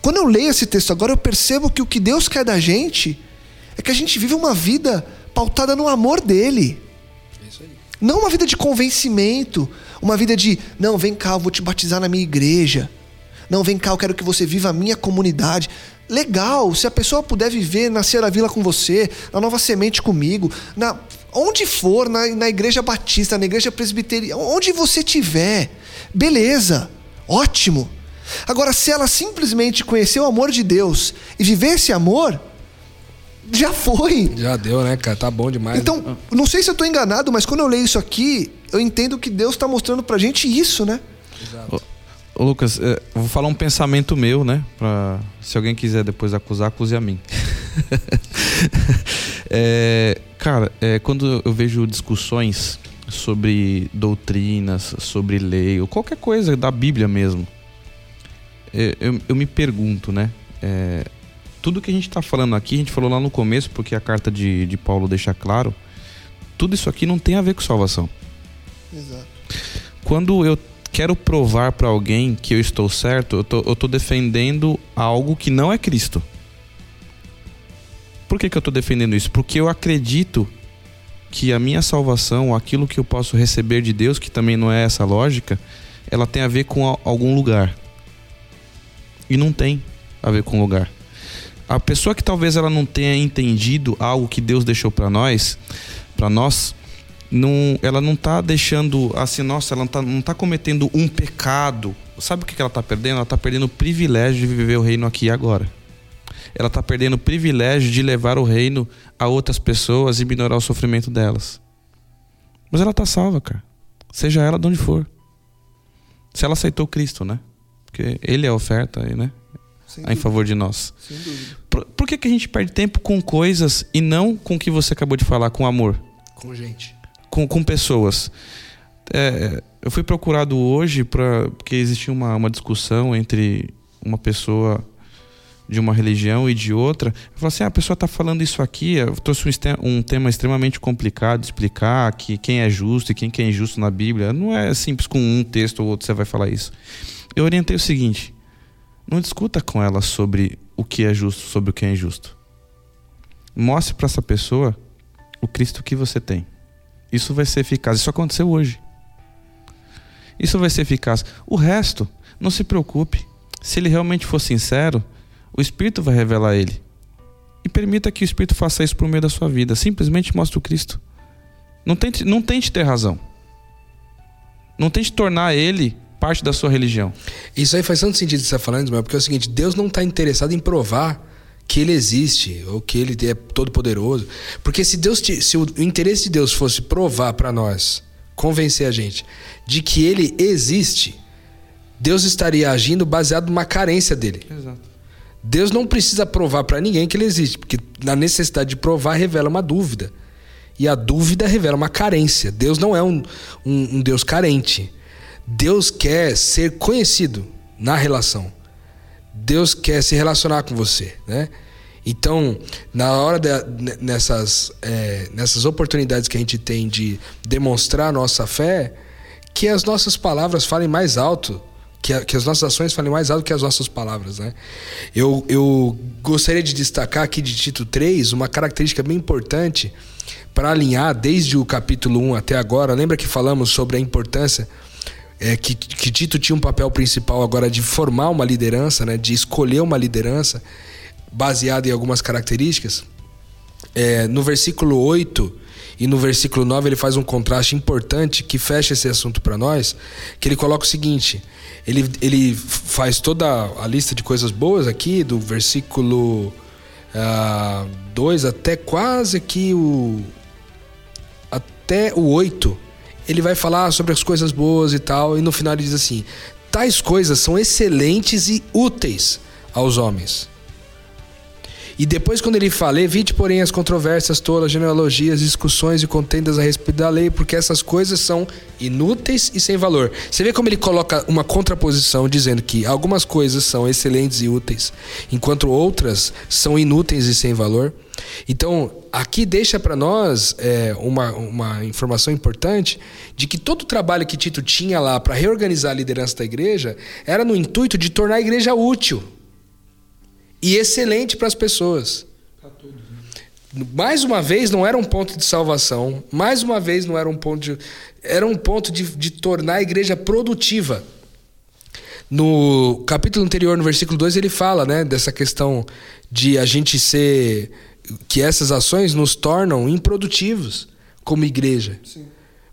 Quando eu leio esse texto agora, eu percebo que o que Deus quer da gente é que a gente vive uma vida pautada no amor dele. Não uma vida de convencimento, uma vida de, não, vem cá, eu vou te batizar na minha igreja. Não, vem cá, eu quero que você viva a minha comunidade. Legal, se a pessoa puder viver na Sierra Vila com você, na Nova Semente comigo, na onde for, na, na igreja batista, na igreja presbiteriana, onde você tiver, beleza, ótimo. Agora, se ela simplesmente conhecer o amor de Deus e viver esse amor, já foi. Já deu, né, cara? Tá bom demais. Então, né? não sei se eu tô enganado, mas quando eu leio isso aqui, eu entendo que Deus está mostrando pra gente isso, né? Exato. Ô, Lucas, é, eu vou falar um pensamento meu, né? Pra, se alguém quiser depois acusar, acuse a mim. é, cara, é, quando eu vejo discussões sobre doutrinas, sobre lei, ou qualquer coisa da Bíblia mesmo, eu, eu me pergunto, né? É, tudo que a gente está falando aqui, a gente falou lá no começo, porque a carta de, de Paulo deixa claro, tudo isso aqui não tem a ver com salvação. Exato. Quando eu quero provar para alguém que eu estou certo, eu tô, eu tô defendendo algo que não é Cristo. Por que, que eu estou defendendo isso? Porque eu acredito que a minha salvação, aquilo que eu posso receber de Deus, que também não é essa lógica, ela tem a ver com algum lugar. E não tem a ver com lugar. A pessoa que talvez ela não tenha entendido algo que Deus deixou para nós, para nós, não, ela não tá deixando assim, nossa, ela não tá, não tá cometendo um pecado. Sabe o que ela tá perdendo? Ela tá perdendo o privilégio de viver o reino aqui e agora. Ela tá perdendo o privilégio de levar o reino a outras pessoas e minorar o sofrimento delas. Mas ela tá salva, cara. Seja ela de onde for. Se ela aceitou Cristo, né? Porque ele é a oferta, né? em favor de nós. Sem dúvida. Por, por que, que a gente perde tempo com coisas e não com o que você acabou de falar, com amor? Com gente. Com, com pessoas. É, eu fui procurado hoje para porque existia uma, uma discussão entre uma pessoa de uma religião e de outra. Eu falei assim: ah, a pessoa está falando isso aqui. Eu trouxe um, um, tema extremamente complicado de explicar que quem é justo e quem que é injusto na Bíblia. Não é simples com um texto ou outro você vai falar isso. Eu orientei o seguinte: não discuta com ela sobre o que é justo, sobre o que é injusto. Mostre para essa pessoa o Cristo que você tem. Isso vai ser eficaz. Isso aconteceu hoje. Isso vai ser eficaz. O resto, não se preocupe. Se ele realmente for sincero, o Espírito vai revelar ele. E permita que o Espírito faça isso por meio da sua vida. Simplesmente mostre o Cristo. Não tente, não tente ter razão. Não tente tornar ele parte da sua religião. Isso aí faz tanto sentido você estar falando, Ismael, porque é o seguinte: Deus não está interessado em provar que ele existe ou que ele é todo poderoso, porque se Deus se o interesse de Deus fosse provar para nós, convencer a gente de que ele existe, Deus estaria agindo baseado numa carência dele. Exato. Deus não precisa provar para ninguém que ele existe, porque na necessidade de provar revela uma dúvida. E a dúvida revela uma carência. Deus não é um, um, um Deus carente. Deus quer ser conhecido na relação. Deus quer se relacionar com você, né? Então, na hora de, nessas, é, nessas oportunidades que a gente tem de demonstrar nossa fé, que as nossas palavras falem mais alto, que, a, que as nossas ações falem mais alto que as nossas palavras, né? Eu, eu gostaria de destacar aqui de Tito 3 uma característica bem importante para alinhar desde o capítulo 1 até agora. Lembra que falamos sobre a importância é, que, que Tito tinha um papel principal agora de formar uma liderança, né? De escolher uma liderança baseada em algumas características? É, no versículo 8 e no versículo 9 ele faz um contraste importante que fecha esse assunto para nós, que ele coloca o seguinte: ele, ele faz toda a lista de coisas boas aqui, do versículo 2 uh, ah, até quase aqui o. até o 8. Ele vai falar sobre as coisas boas e tal, e no final ele diz assim: tais coisas são excelentes e úteis aos homens e depois, quando ele fala, evite, porém, as controvérsias tolas, genealogias, discussões e contendas a respeito da lei, porque essas coisas são inúteis e sem valor. Você vê como ele coloca uma contraposição dizendo que algumas coisas são excelentes e úteis, enquanto outras são inúteis e sem valor. Então, aqui deixa para nós é, uma, uma informação importante de que todo o trabalho que Tito tinha lá para reorganizar a liderança da igreja era no intuito de tornar a igreja útil e excelente para as pessoas. Né? Mais uma vez, não era um ponto de salvação, mais uma vez, não era um ponto de. Era um ponto de, de tornar a igreja produtiva. No capítulo anterior, no versículo 2, ele fala né, dessa questão de a gente ser. Que essas ações nos tornam improdutivos como igreja. Sim.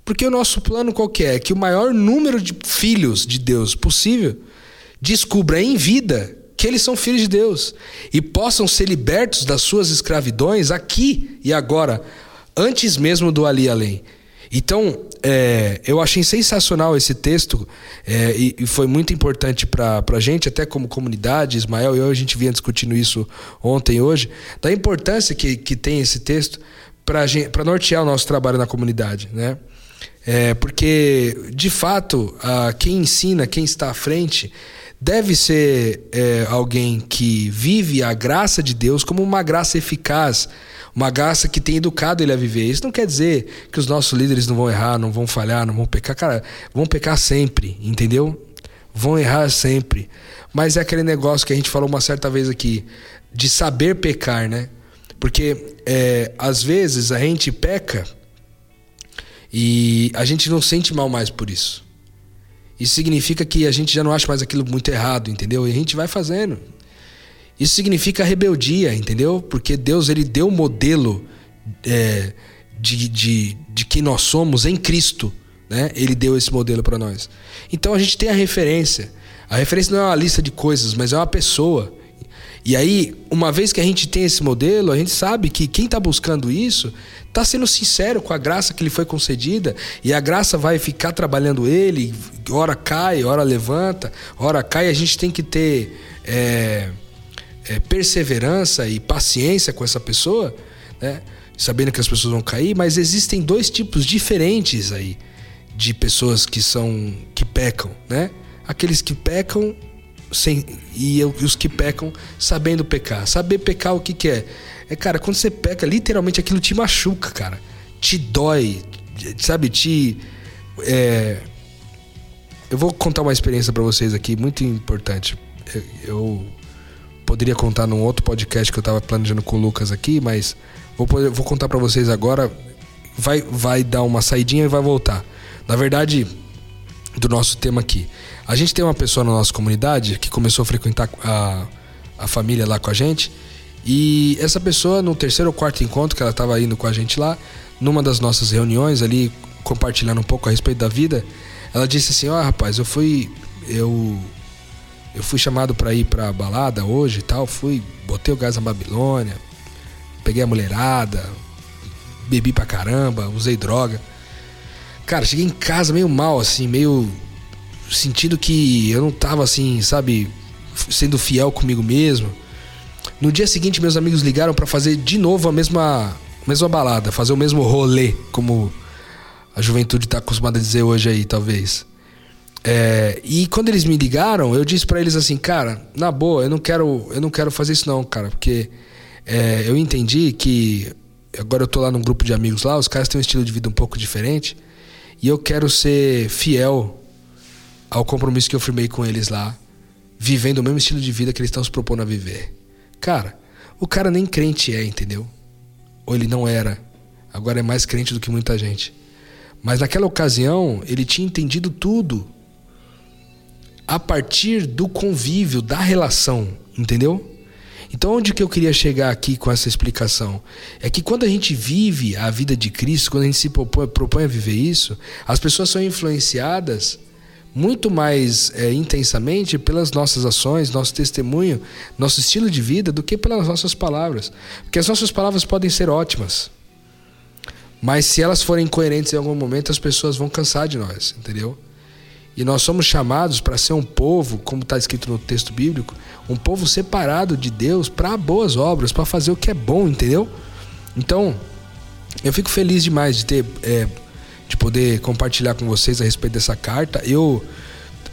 Porque o nosso plano qual é? Que o maior número de filhos de Deus possível descubra em vida que eles são filhos de Deus e possam ser libertos das suas escravidões aqui e agora, antes mesmo do ali além. Então, é, eu achei sensacional esse texto é, e, e, foi muito importante para a gente, até como comunidade, Ismael e eu, a gente vinha discutindo isso ontem e hoje, da importância que, que tem esse texto para nortear o nosso trabalho na comunidade. Né? É, porque, de fato, a, quem ensina, quem está à frente, deve ser é, alguém que vive a graça de Deus como uma graça eficaz, uma graça que tem educado ele a viver. Isso não quer dizer que os nossos líderes não vão errar, não vão falhar, não vão pecar. Cara, vão pecar sempre, entendeu? Vão errar sempre. Mas é aquele negócio que a gente falou uma certa vez aqui, de saber pecar, né? Porque é, às vezes a gente peca e a gente não sente mal mais por isso. Isso significa que a gente já não acha mais aquilo muito errado, entendeu? E a gente vai fazendo. Isso significa rebeldia, entendeu? Porque Deus ele deu o modelo é, de, de, de quem nós somos em Cristo. Né? Ele deu esse modelo para nós. Então a gente tem a referência. A referência não é uma lista de coisas, mas é uma pessoa. E aí, uma vez que a gente tem esse modelo, a gente sabe que quem está buscando isso está sendo sincero com a graça que lhe foi concedida, e a graça vai ficar trabalhando ele, hora cai, hora levanta, hora cai, a gente tem que ter é, é, perseverança e paciência com essa pessoa, né? sabendo que as pessoas vão cair, mas existem dois tipos diferentes aí de pessoas que são que pecam, né? Aqueles que pecam sem, e os que pecam sabendo pecar. Saber pecar o que, que é? É, cara, quando você peca, literalmente aquilo te machuca, cara. Te dói, sabe? Te. É... Eu vou contar uma experiência para vocês aqui, muito importante. Eu poderia contar num outro podcast que eu tava planejando com o Lucas aqui, mas vou, vou contar para vocês agora. Vai, vai dar uma saidinha e vai voltar. Na verdade, do nosso tema aqui. A gente tem uma pessoa na nossa comunidade que começou a frequentar a, a família lá com a gente. E essa pessoa, no terceiro ou quarto encontro que ela estava indo com a gente lá, numa das nossas reuniões ali, compartilhando um pouco a respeito da vida, ela disse assim: Ó, oh, rapaz, eu fui. Eu. Eu fui chamado para ir pra balada hoje e tal. Fui, botei o gás na Babilônia, peguei a mulherada, bebi pra caramba, usei droga. Cara, cheguei em casa meio mal, assim, meio sentindo que eu não tava assim, sabe, sendo fiel comigo mesmo. No dia seguinte, meus amigos ligaram para fazer de novo a mesma, mesma balada, fazer o mesmo rolê, como a juventude tá acostumada a dizer hoje aí, talvez. É, e quando eles me ligaram, eu disse para eles assim, cara, na boa, eu não quero, eu não quero fazer isso não, cara, porque é, eu entendi que agora eu tô lá num grupo de amigos lá, os caras têm um estilo de vida um pouco diferente. E eu quero ser fiel ao compromisso que eu firmei com eles lá, vivendo o mesmo estilo de vida que eles estão se propondo a viver. Cara, o cara nem crente é, entendeu? Ou ele não era. Agora é mais crente do que muita gente. Mas naquela ocasião, ele tinha entendido tudo a partir do convívio, da relação, entendeu? Então, onde que eu queria chegar aqui com essa explicação? É que quando a gente vive a vida de Cristo, quando a gente se propõe, propõe a viver isso, as pessoas são influenciadas muito mais é, intensamente pelas nossas ações, nosso testemunho, nosso estilo de vida, do que pelas nossas palavras. Porque as nossas palavras podem ser ótimas, mas se elas forem incoerentes em algum momento, as pessoas vão cansar de nós, entendeu? E nós somos chamados para ser um povo, como está escrito no texto bíblico, um povo separado de Deus para boas obras, para fazer o que é bom, entendeu? Então, eu fico feliz demais de ter, é, de poder compartilhar com vocês a respeito dessa carta. Eu,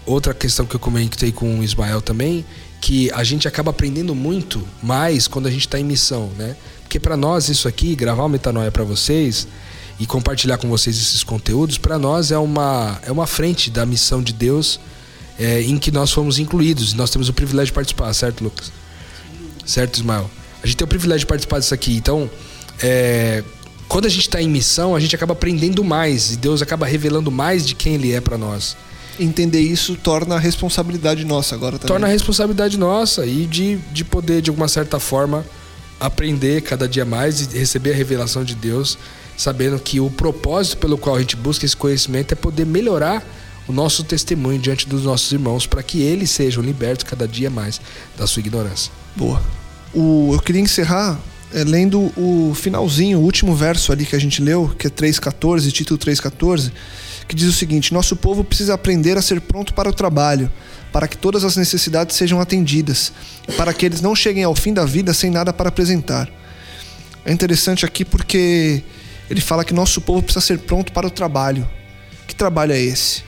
outra questão que eu comentei com o Ismael também, que a gente acaba aprendendo muito mais quando a gente está em missão, né? Porque para nós isso aqui, gravar o metanoia para vocês, e compartilhar com vocês esses conteúdos, para nós é uma, é uma frente da missão de Deus é, em que nós fomos incluídos. Nós temos o privilégio de participar, certo, Lucas? Certo, Ismael? A gente tem o privilégio de participar disso aqui. Então, é, quando a gente está em missão, a gente acaba aprendendo mais e Deus acaba revelando mais de quem Ele é para nós. Entender isso torna a responsabilidade nossa agora também. Torna a responsabilidade nossa e de, de poder, de alguma certa forma, aprender cada dia mais e receber a revelação de Deus sabendo que o propósito pelo qual a gente busca esse conhecimento é poder melhorar o nosso testemunho diante dos nossos irmãos para que eles sejam libertos cada dia mais da sua ignorância. Boa. O, eu queria encerrar é, lendo o finalzinho, o último verso ali que a gente leu, que é 3,14, título 3,14, que diz o seguinte: Nosso povo precisa aprender a ser pronto para o trabalho, para que todas as necessidades sejam atendidas, para que eles não cheguem ao fim da vida sem nada para apresentar. É interessante aqui porque ele fala que nosso povo precisa ser pronto para o trabalho. Que trabalho é esse?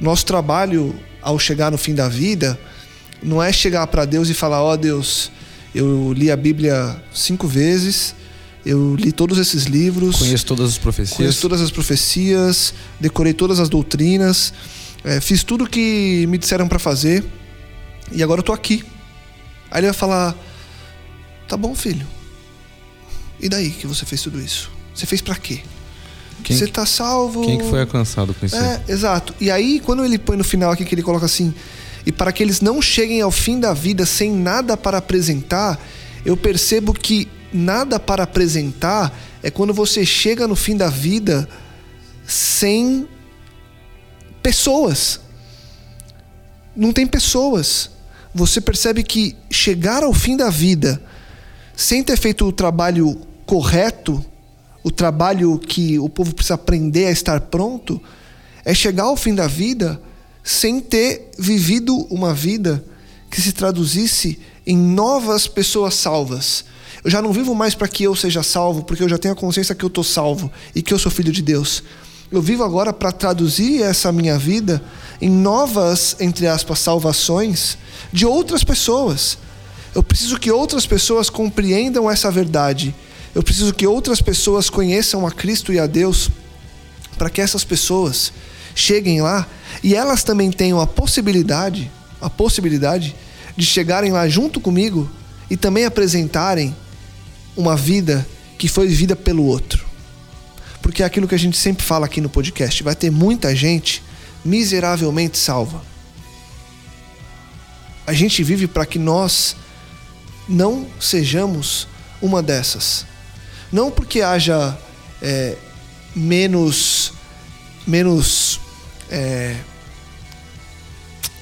Nosso trabalho, ao chegar no fim da vida, não é chegar para Deus e falar: Ó oh, Deus, eu li a Bíblia cinco vezes, eu li todos esses livros. Conheço todas as profecias. Conheço todas as profecias, decorei todas as doutrinas, é, fiz tudo o que me disseram para fazer e agora eu tô aqui. Aí ele vai falar: Tá bom, filho. E daí que você fez tudo isso? Você fez para quê? Quem, você tá salvo. Quem que foi alcançado com isso? É, exato. E aí, quando ele põe no final aqui que ele coloca assim: e para que eles não cheguem ao fim da vida sem nada para apresentar, eu percebo que nada para apresentar é quando você chega no fim da vida sem pessoas. Não tem pessoas. Você percebe que chegar ao fim da vida sem ter feito o trabalho correto o trabalho que o povo precisa aprender a estar pronto é chegar ao fim da vida sem ter vivido uma vida que se traduzisse em novas pessoas salvas. Eu já não vivo mais para que eu seja salvo, porque eu já tenho a consciência que eu estou salvo e que eu sou filho de Deus. Eu vivo agora para traduzir essa minha vida em novas, entre aspas, salvações de outras pessoas. Eu preciso que outras pessoas compreendam essa verdade eu preciso que outras pessoas conheçam a Cristo e a Deus, para que essas pessoas cheguem lá e elas também tenham a possibilidade, a possibilidade de chegarem lá junto comigo e também apresentarem uma vida que foi vivida pelo outro. Porque é aquilo que a gente sempre fala aqui no podcast, vai ter muita gente miseravelmente salva. A gente vive para que nós não sejamos uma dessas. Não porque haja é, menos. menos. É,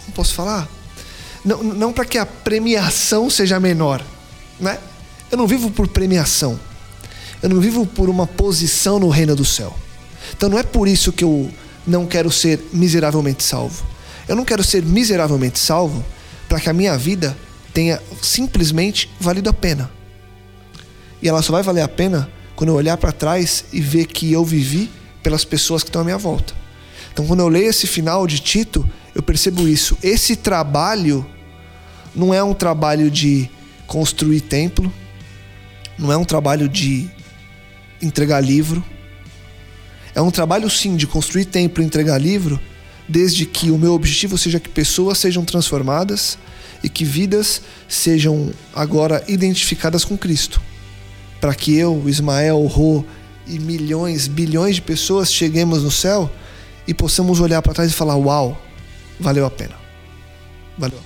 como posso falar? Não, não para que a premiação seja menor. Né? Eu não vivo por premiação. Eu não vivo por uma posição no reino do céu. Então não é por isso que eu não quero ser miseravelmente salvo. Eu não quero ser miseravelmente salvo para que a minha vida tenha simplesmente valido a pena. E ela só vai valer a pena quando eu olhar para trás e ver que eu vivi pelas pessoas que estão à minha volta. Então, quando eu leio esse final de Tito, eu percebo isso. Esse trabalho não é um trabalho de construir templo, não é um trabalho de entregar livro, É um trabalho sim de construir templo e entregar livro, desde que o meu objetivo seja que pessoas sejam transformadas e que vidas sejam agora identificadas com Cristo. Para que eu, Ismael, Rô e milhões, bilhões de pessoas cheguemos no céu e possamos olhar para trás e falar: Uau, valeu a pena. Valeu.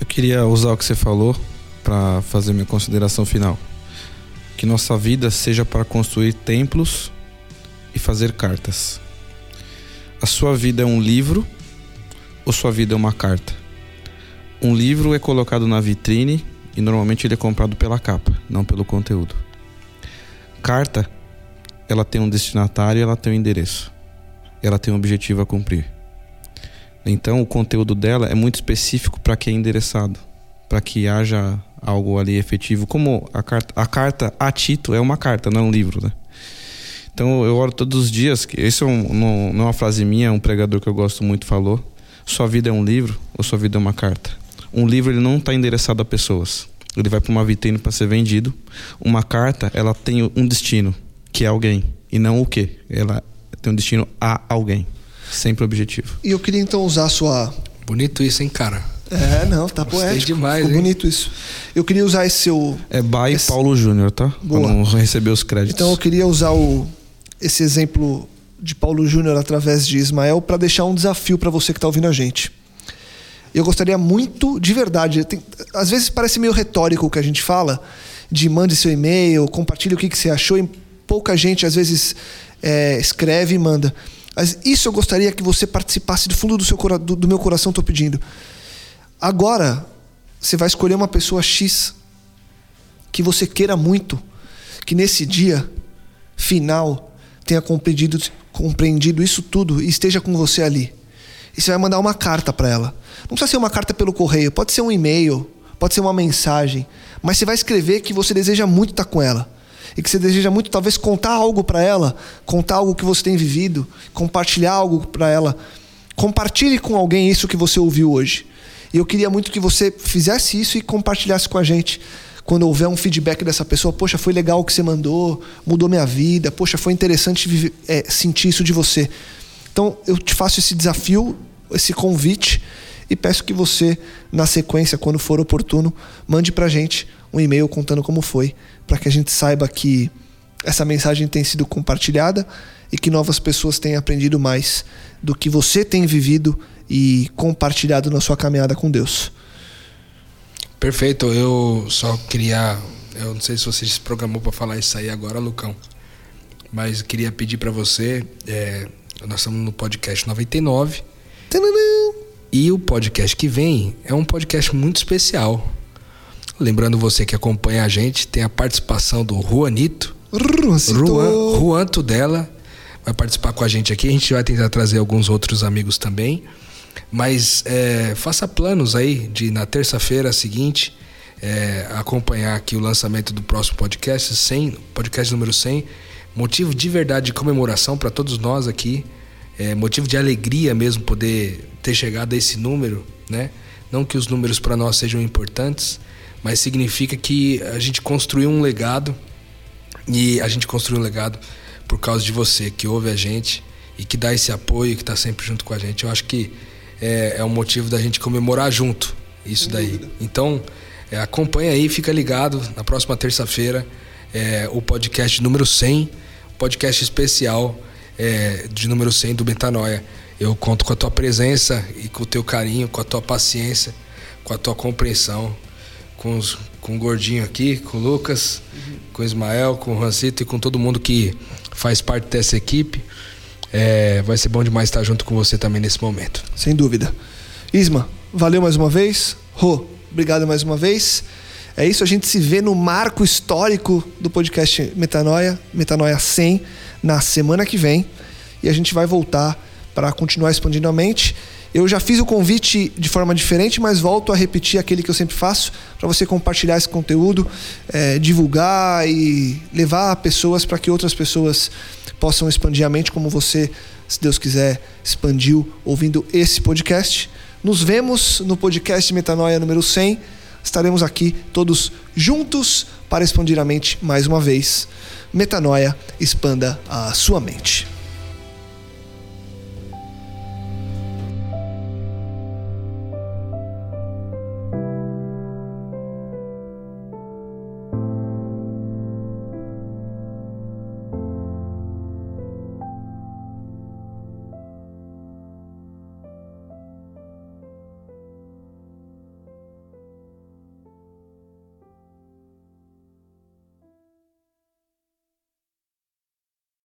Eu queria usar o que você falou para fazer minha consideração final. Que nossa vida seja para construir templos e fazer cartas. A sua vida é um livro ou sua vida é uma carta? Um livro é colocado na vitrine e normalmente ele é comprado pela capa, não pelo conteúdo. Carta, ela tem um destinatário ela tem um endereço. Ela tem um objetivo a cumprir. Então, o conteúdo dela é muito específico para que é endereçado, para que haja algo ali efetivo. Como a carta, a carta a Tito é uma carta, não é um livro, né? Então, eu oro todos os dias. Isso é um, não, não é uma frase minha, é um pregador que eu gosto muito falou. Sua vida é um livro ou sua vida é uma carta? Um livro ele não está endereçado a pessoas. Ele vai para uma vitrine para ser vendido. Uma carta, ela tem um destino, que é alguém, e não o quê? Ela tem um destino a alguém. Sempre objetivo. E eu queria então usar a sua. Bonito isso, hein, cara? É, não, tá Gostei poético. demais, Ficou hein? bonito isso. Eu queria usar esse seu. É by Esse- Paulo Júnior, tá? Boa. Pra não receber os créditos. Então eu queria usar o, esse exemplo de Paulo Júnior através de Ismael para deixar um desafio para você que está ouvindo a gente. Eu gostaria muito, de verdade, tem- às vezes parece meio retórico o que a gente fala, de mande seu e-mail, compartilhe o que, que você achou, e pouca gente às vezes é, escreve e manda. Mas isso eu gostaria que você participasse do fundo do, seu, do, do meu coração, estou pedindo. Agora, você vai escolher uma pessoa X que você queira muito que nesse dia final tenha compreendido, compreendido isso tudo e esteja com você ali. E você vai mandar uma carta para ela. Não precisa ser uma carta pelo correio, pode ser um e-mail, pode ser uma mensagem, mas você vai escrever que você deseja muito estar com ela. E que você deseja muito, talvez, contar algo para ela, contar algo que você tem vivido, compartilhar algo para ela. Compartilhe com alguém isso que você ouviu hoje. E eu queria muito que você fizesse isso e compartilhasse com a gente. Quando houver um feedback dessa pessoa, poxa, foi legal o que você mandou, mudou minha vida, poxa, foi interessante viver- é, sentir isso de você. Então eu te faço esse desafio, esse convite e peço que você, na sequência, quando for oportuno, mande pra gente um e-mail contando como foi, para que a gente saiba que essa mensagem tem sido compartilhada e que novas pessoas têm aprendido mais do que você tem vivido e compartilhado na sua caminhada com Deus. Perfeito, eu só queria. Eu não sei se você se programou para falar isso aí agora, Lucão. Mas queria pedir para você. é, nós estamos no podcast 99. Tananã! E o podcast que vem é um podcast muito especial. Lembrando você que acompanha a gente, tem a participação do Juanito. Ruancito. Juan, Juan Tudela vai participar com a gente aqui. A gente vai tentar trazer alguns outros amigos também. Mas é, faça planos aí de na terça-feira seguinte é, acompanhar aqui o lançamento do próximo podcast, 100, podcast número 100. Motivo de verdade de comemoração para todos nós aqui. É, motivo de alegria mesmo poder ter chegado a esse número, né? Não que os números para nós sejam importantes, mas significa que a gente construiu um legado e a gente construiu um legado por causa de você, que ouve a gente e que dá esse apoio, que está sempre junto com a gente. Eu acho que é, é um motivo da gente comemorar junto isso daí. Então, é, acompanha aí, fica ligado. Na próxima terça-feira, é, o podcast número 100, podcast especial é, de número 100 do Metanoia. Eu conto com a tua presença e com o teu carinho, com a tua paciência, com a tua compreensão com, os, com o Gordinho aqui, com o Lucas, com o Ismael, com o Rancito e com todo mundo que faz parte dessa equipe. É, vai ser bom demais estar junto com você também nesse momento. Sem dúvida. Isma, valeu mais uma vez. Rô, obrigado mais uma vez. É isso, a gente se vê no marco histórico do podcast Metanoia, Metanoia 100, na semana que vem. E a gente vai voltar para continuar expandindo a mente. Eu já fiz o convite de forma diferente, mas volto a repetir aquele que eu sempre faço, para você compartilhar esse conteúdo, eh, divulgar e levar pessoas para que outras pessoas possam expandir a mente, como você, se Deus quiser, expandiu ouvindo esse podcast. Nos vemos no podcast Metanoia número 100, estaremos aqui todos juntos para expandir a mente mais uma vez. Metanoia, expanda a sua mente.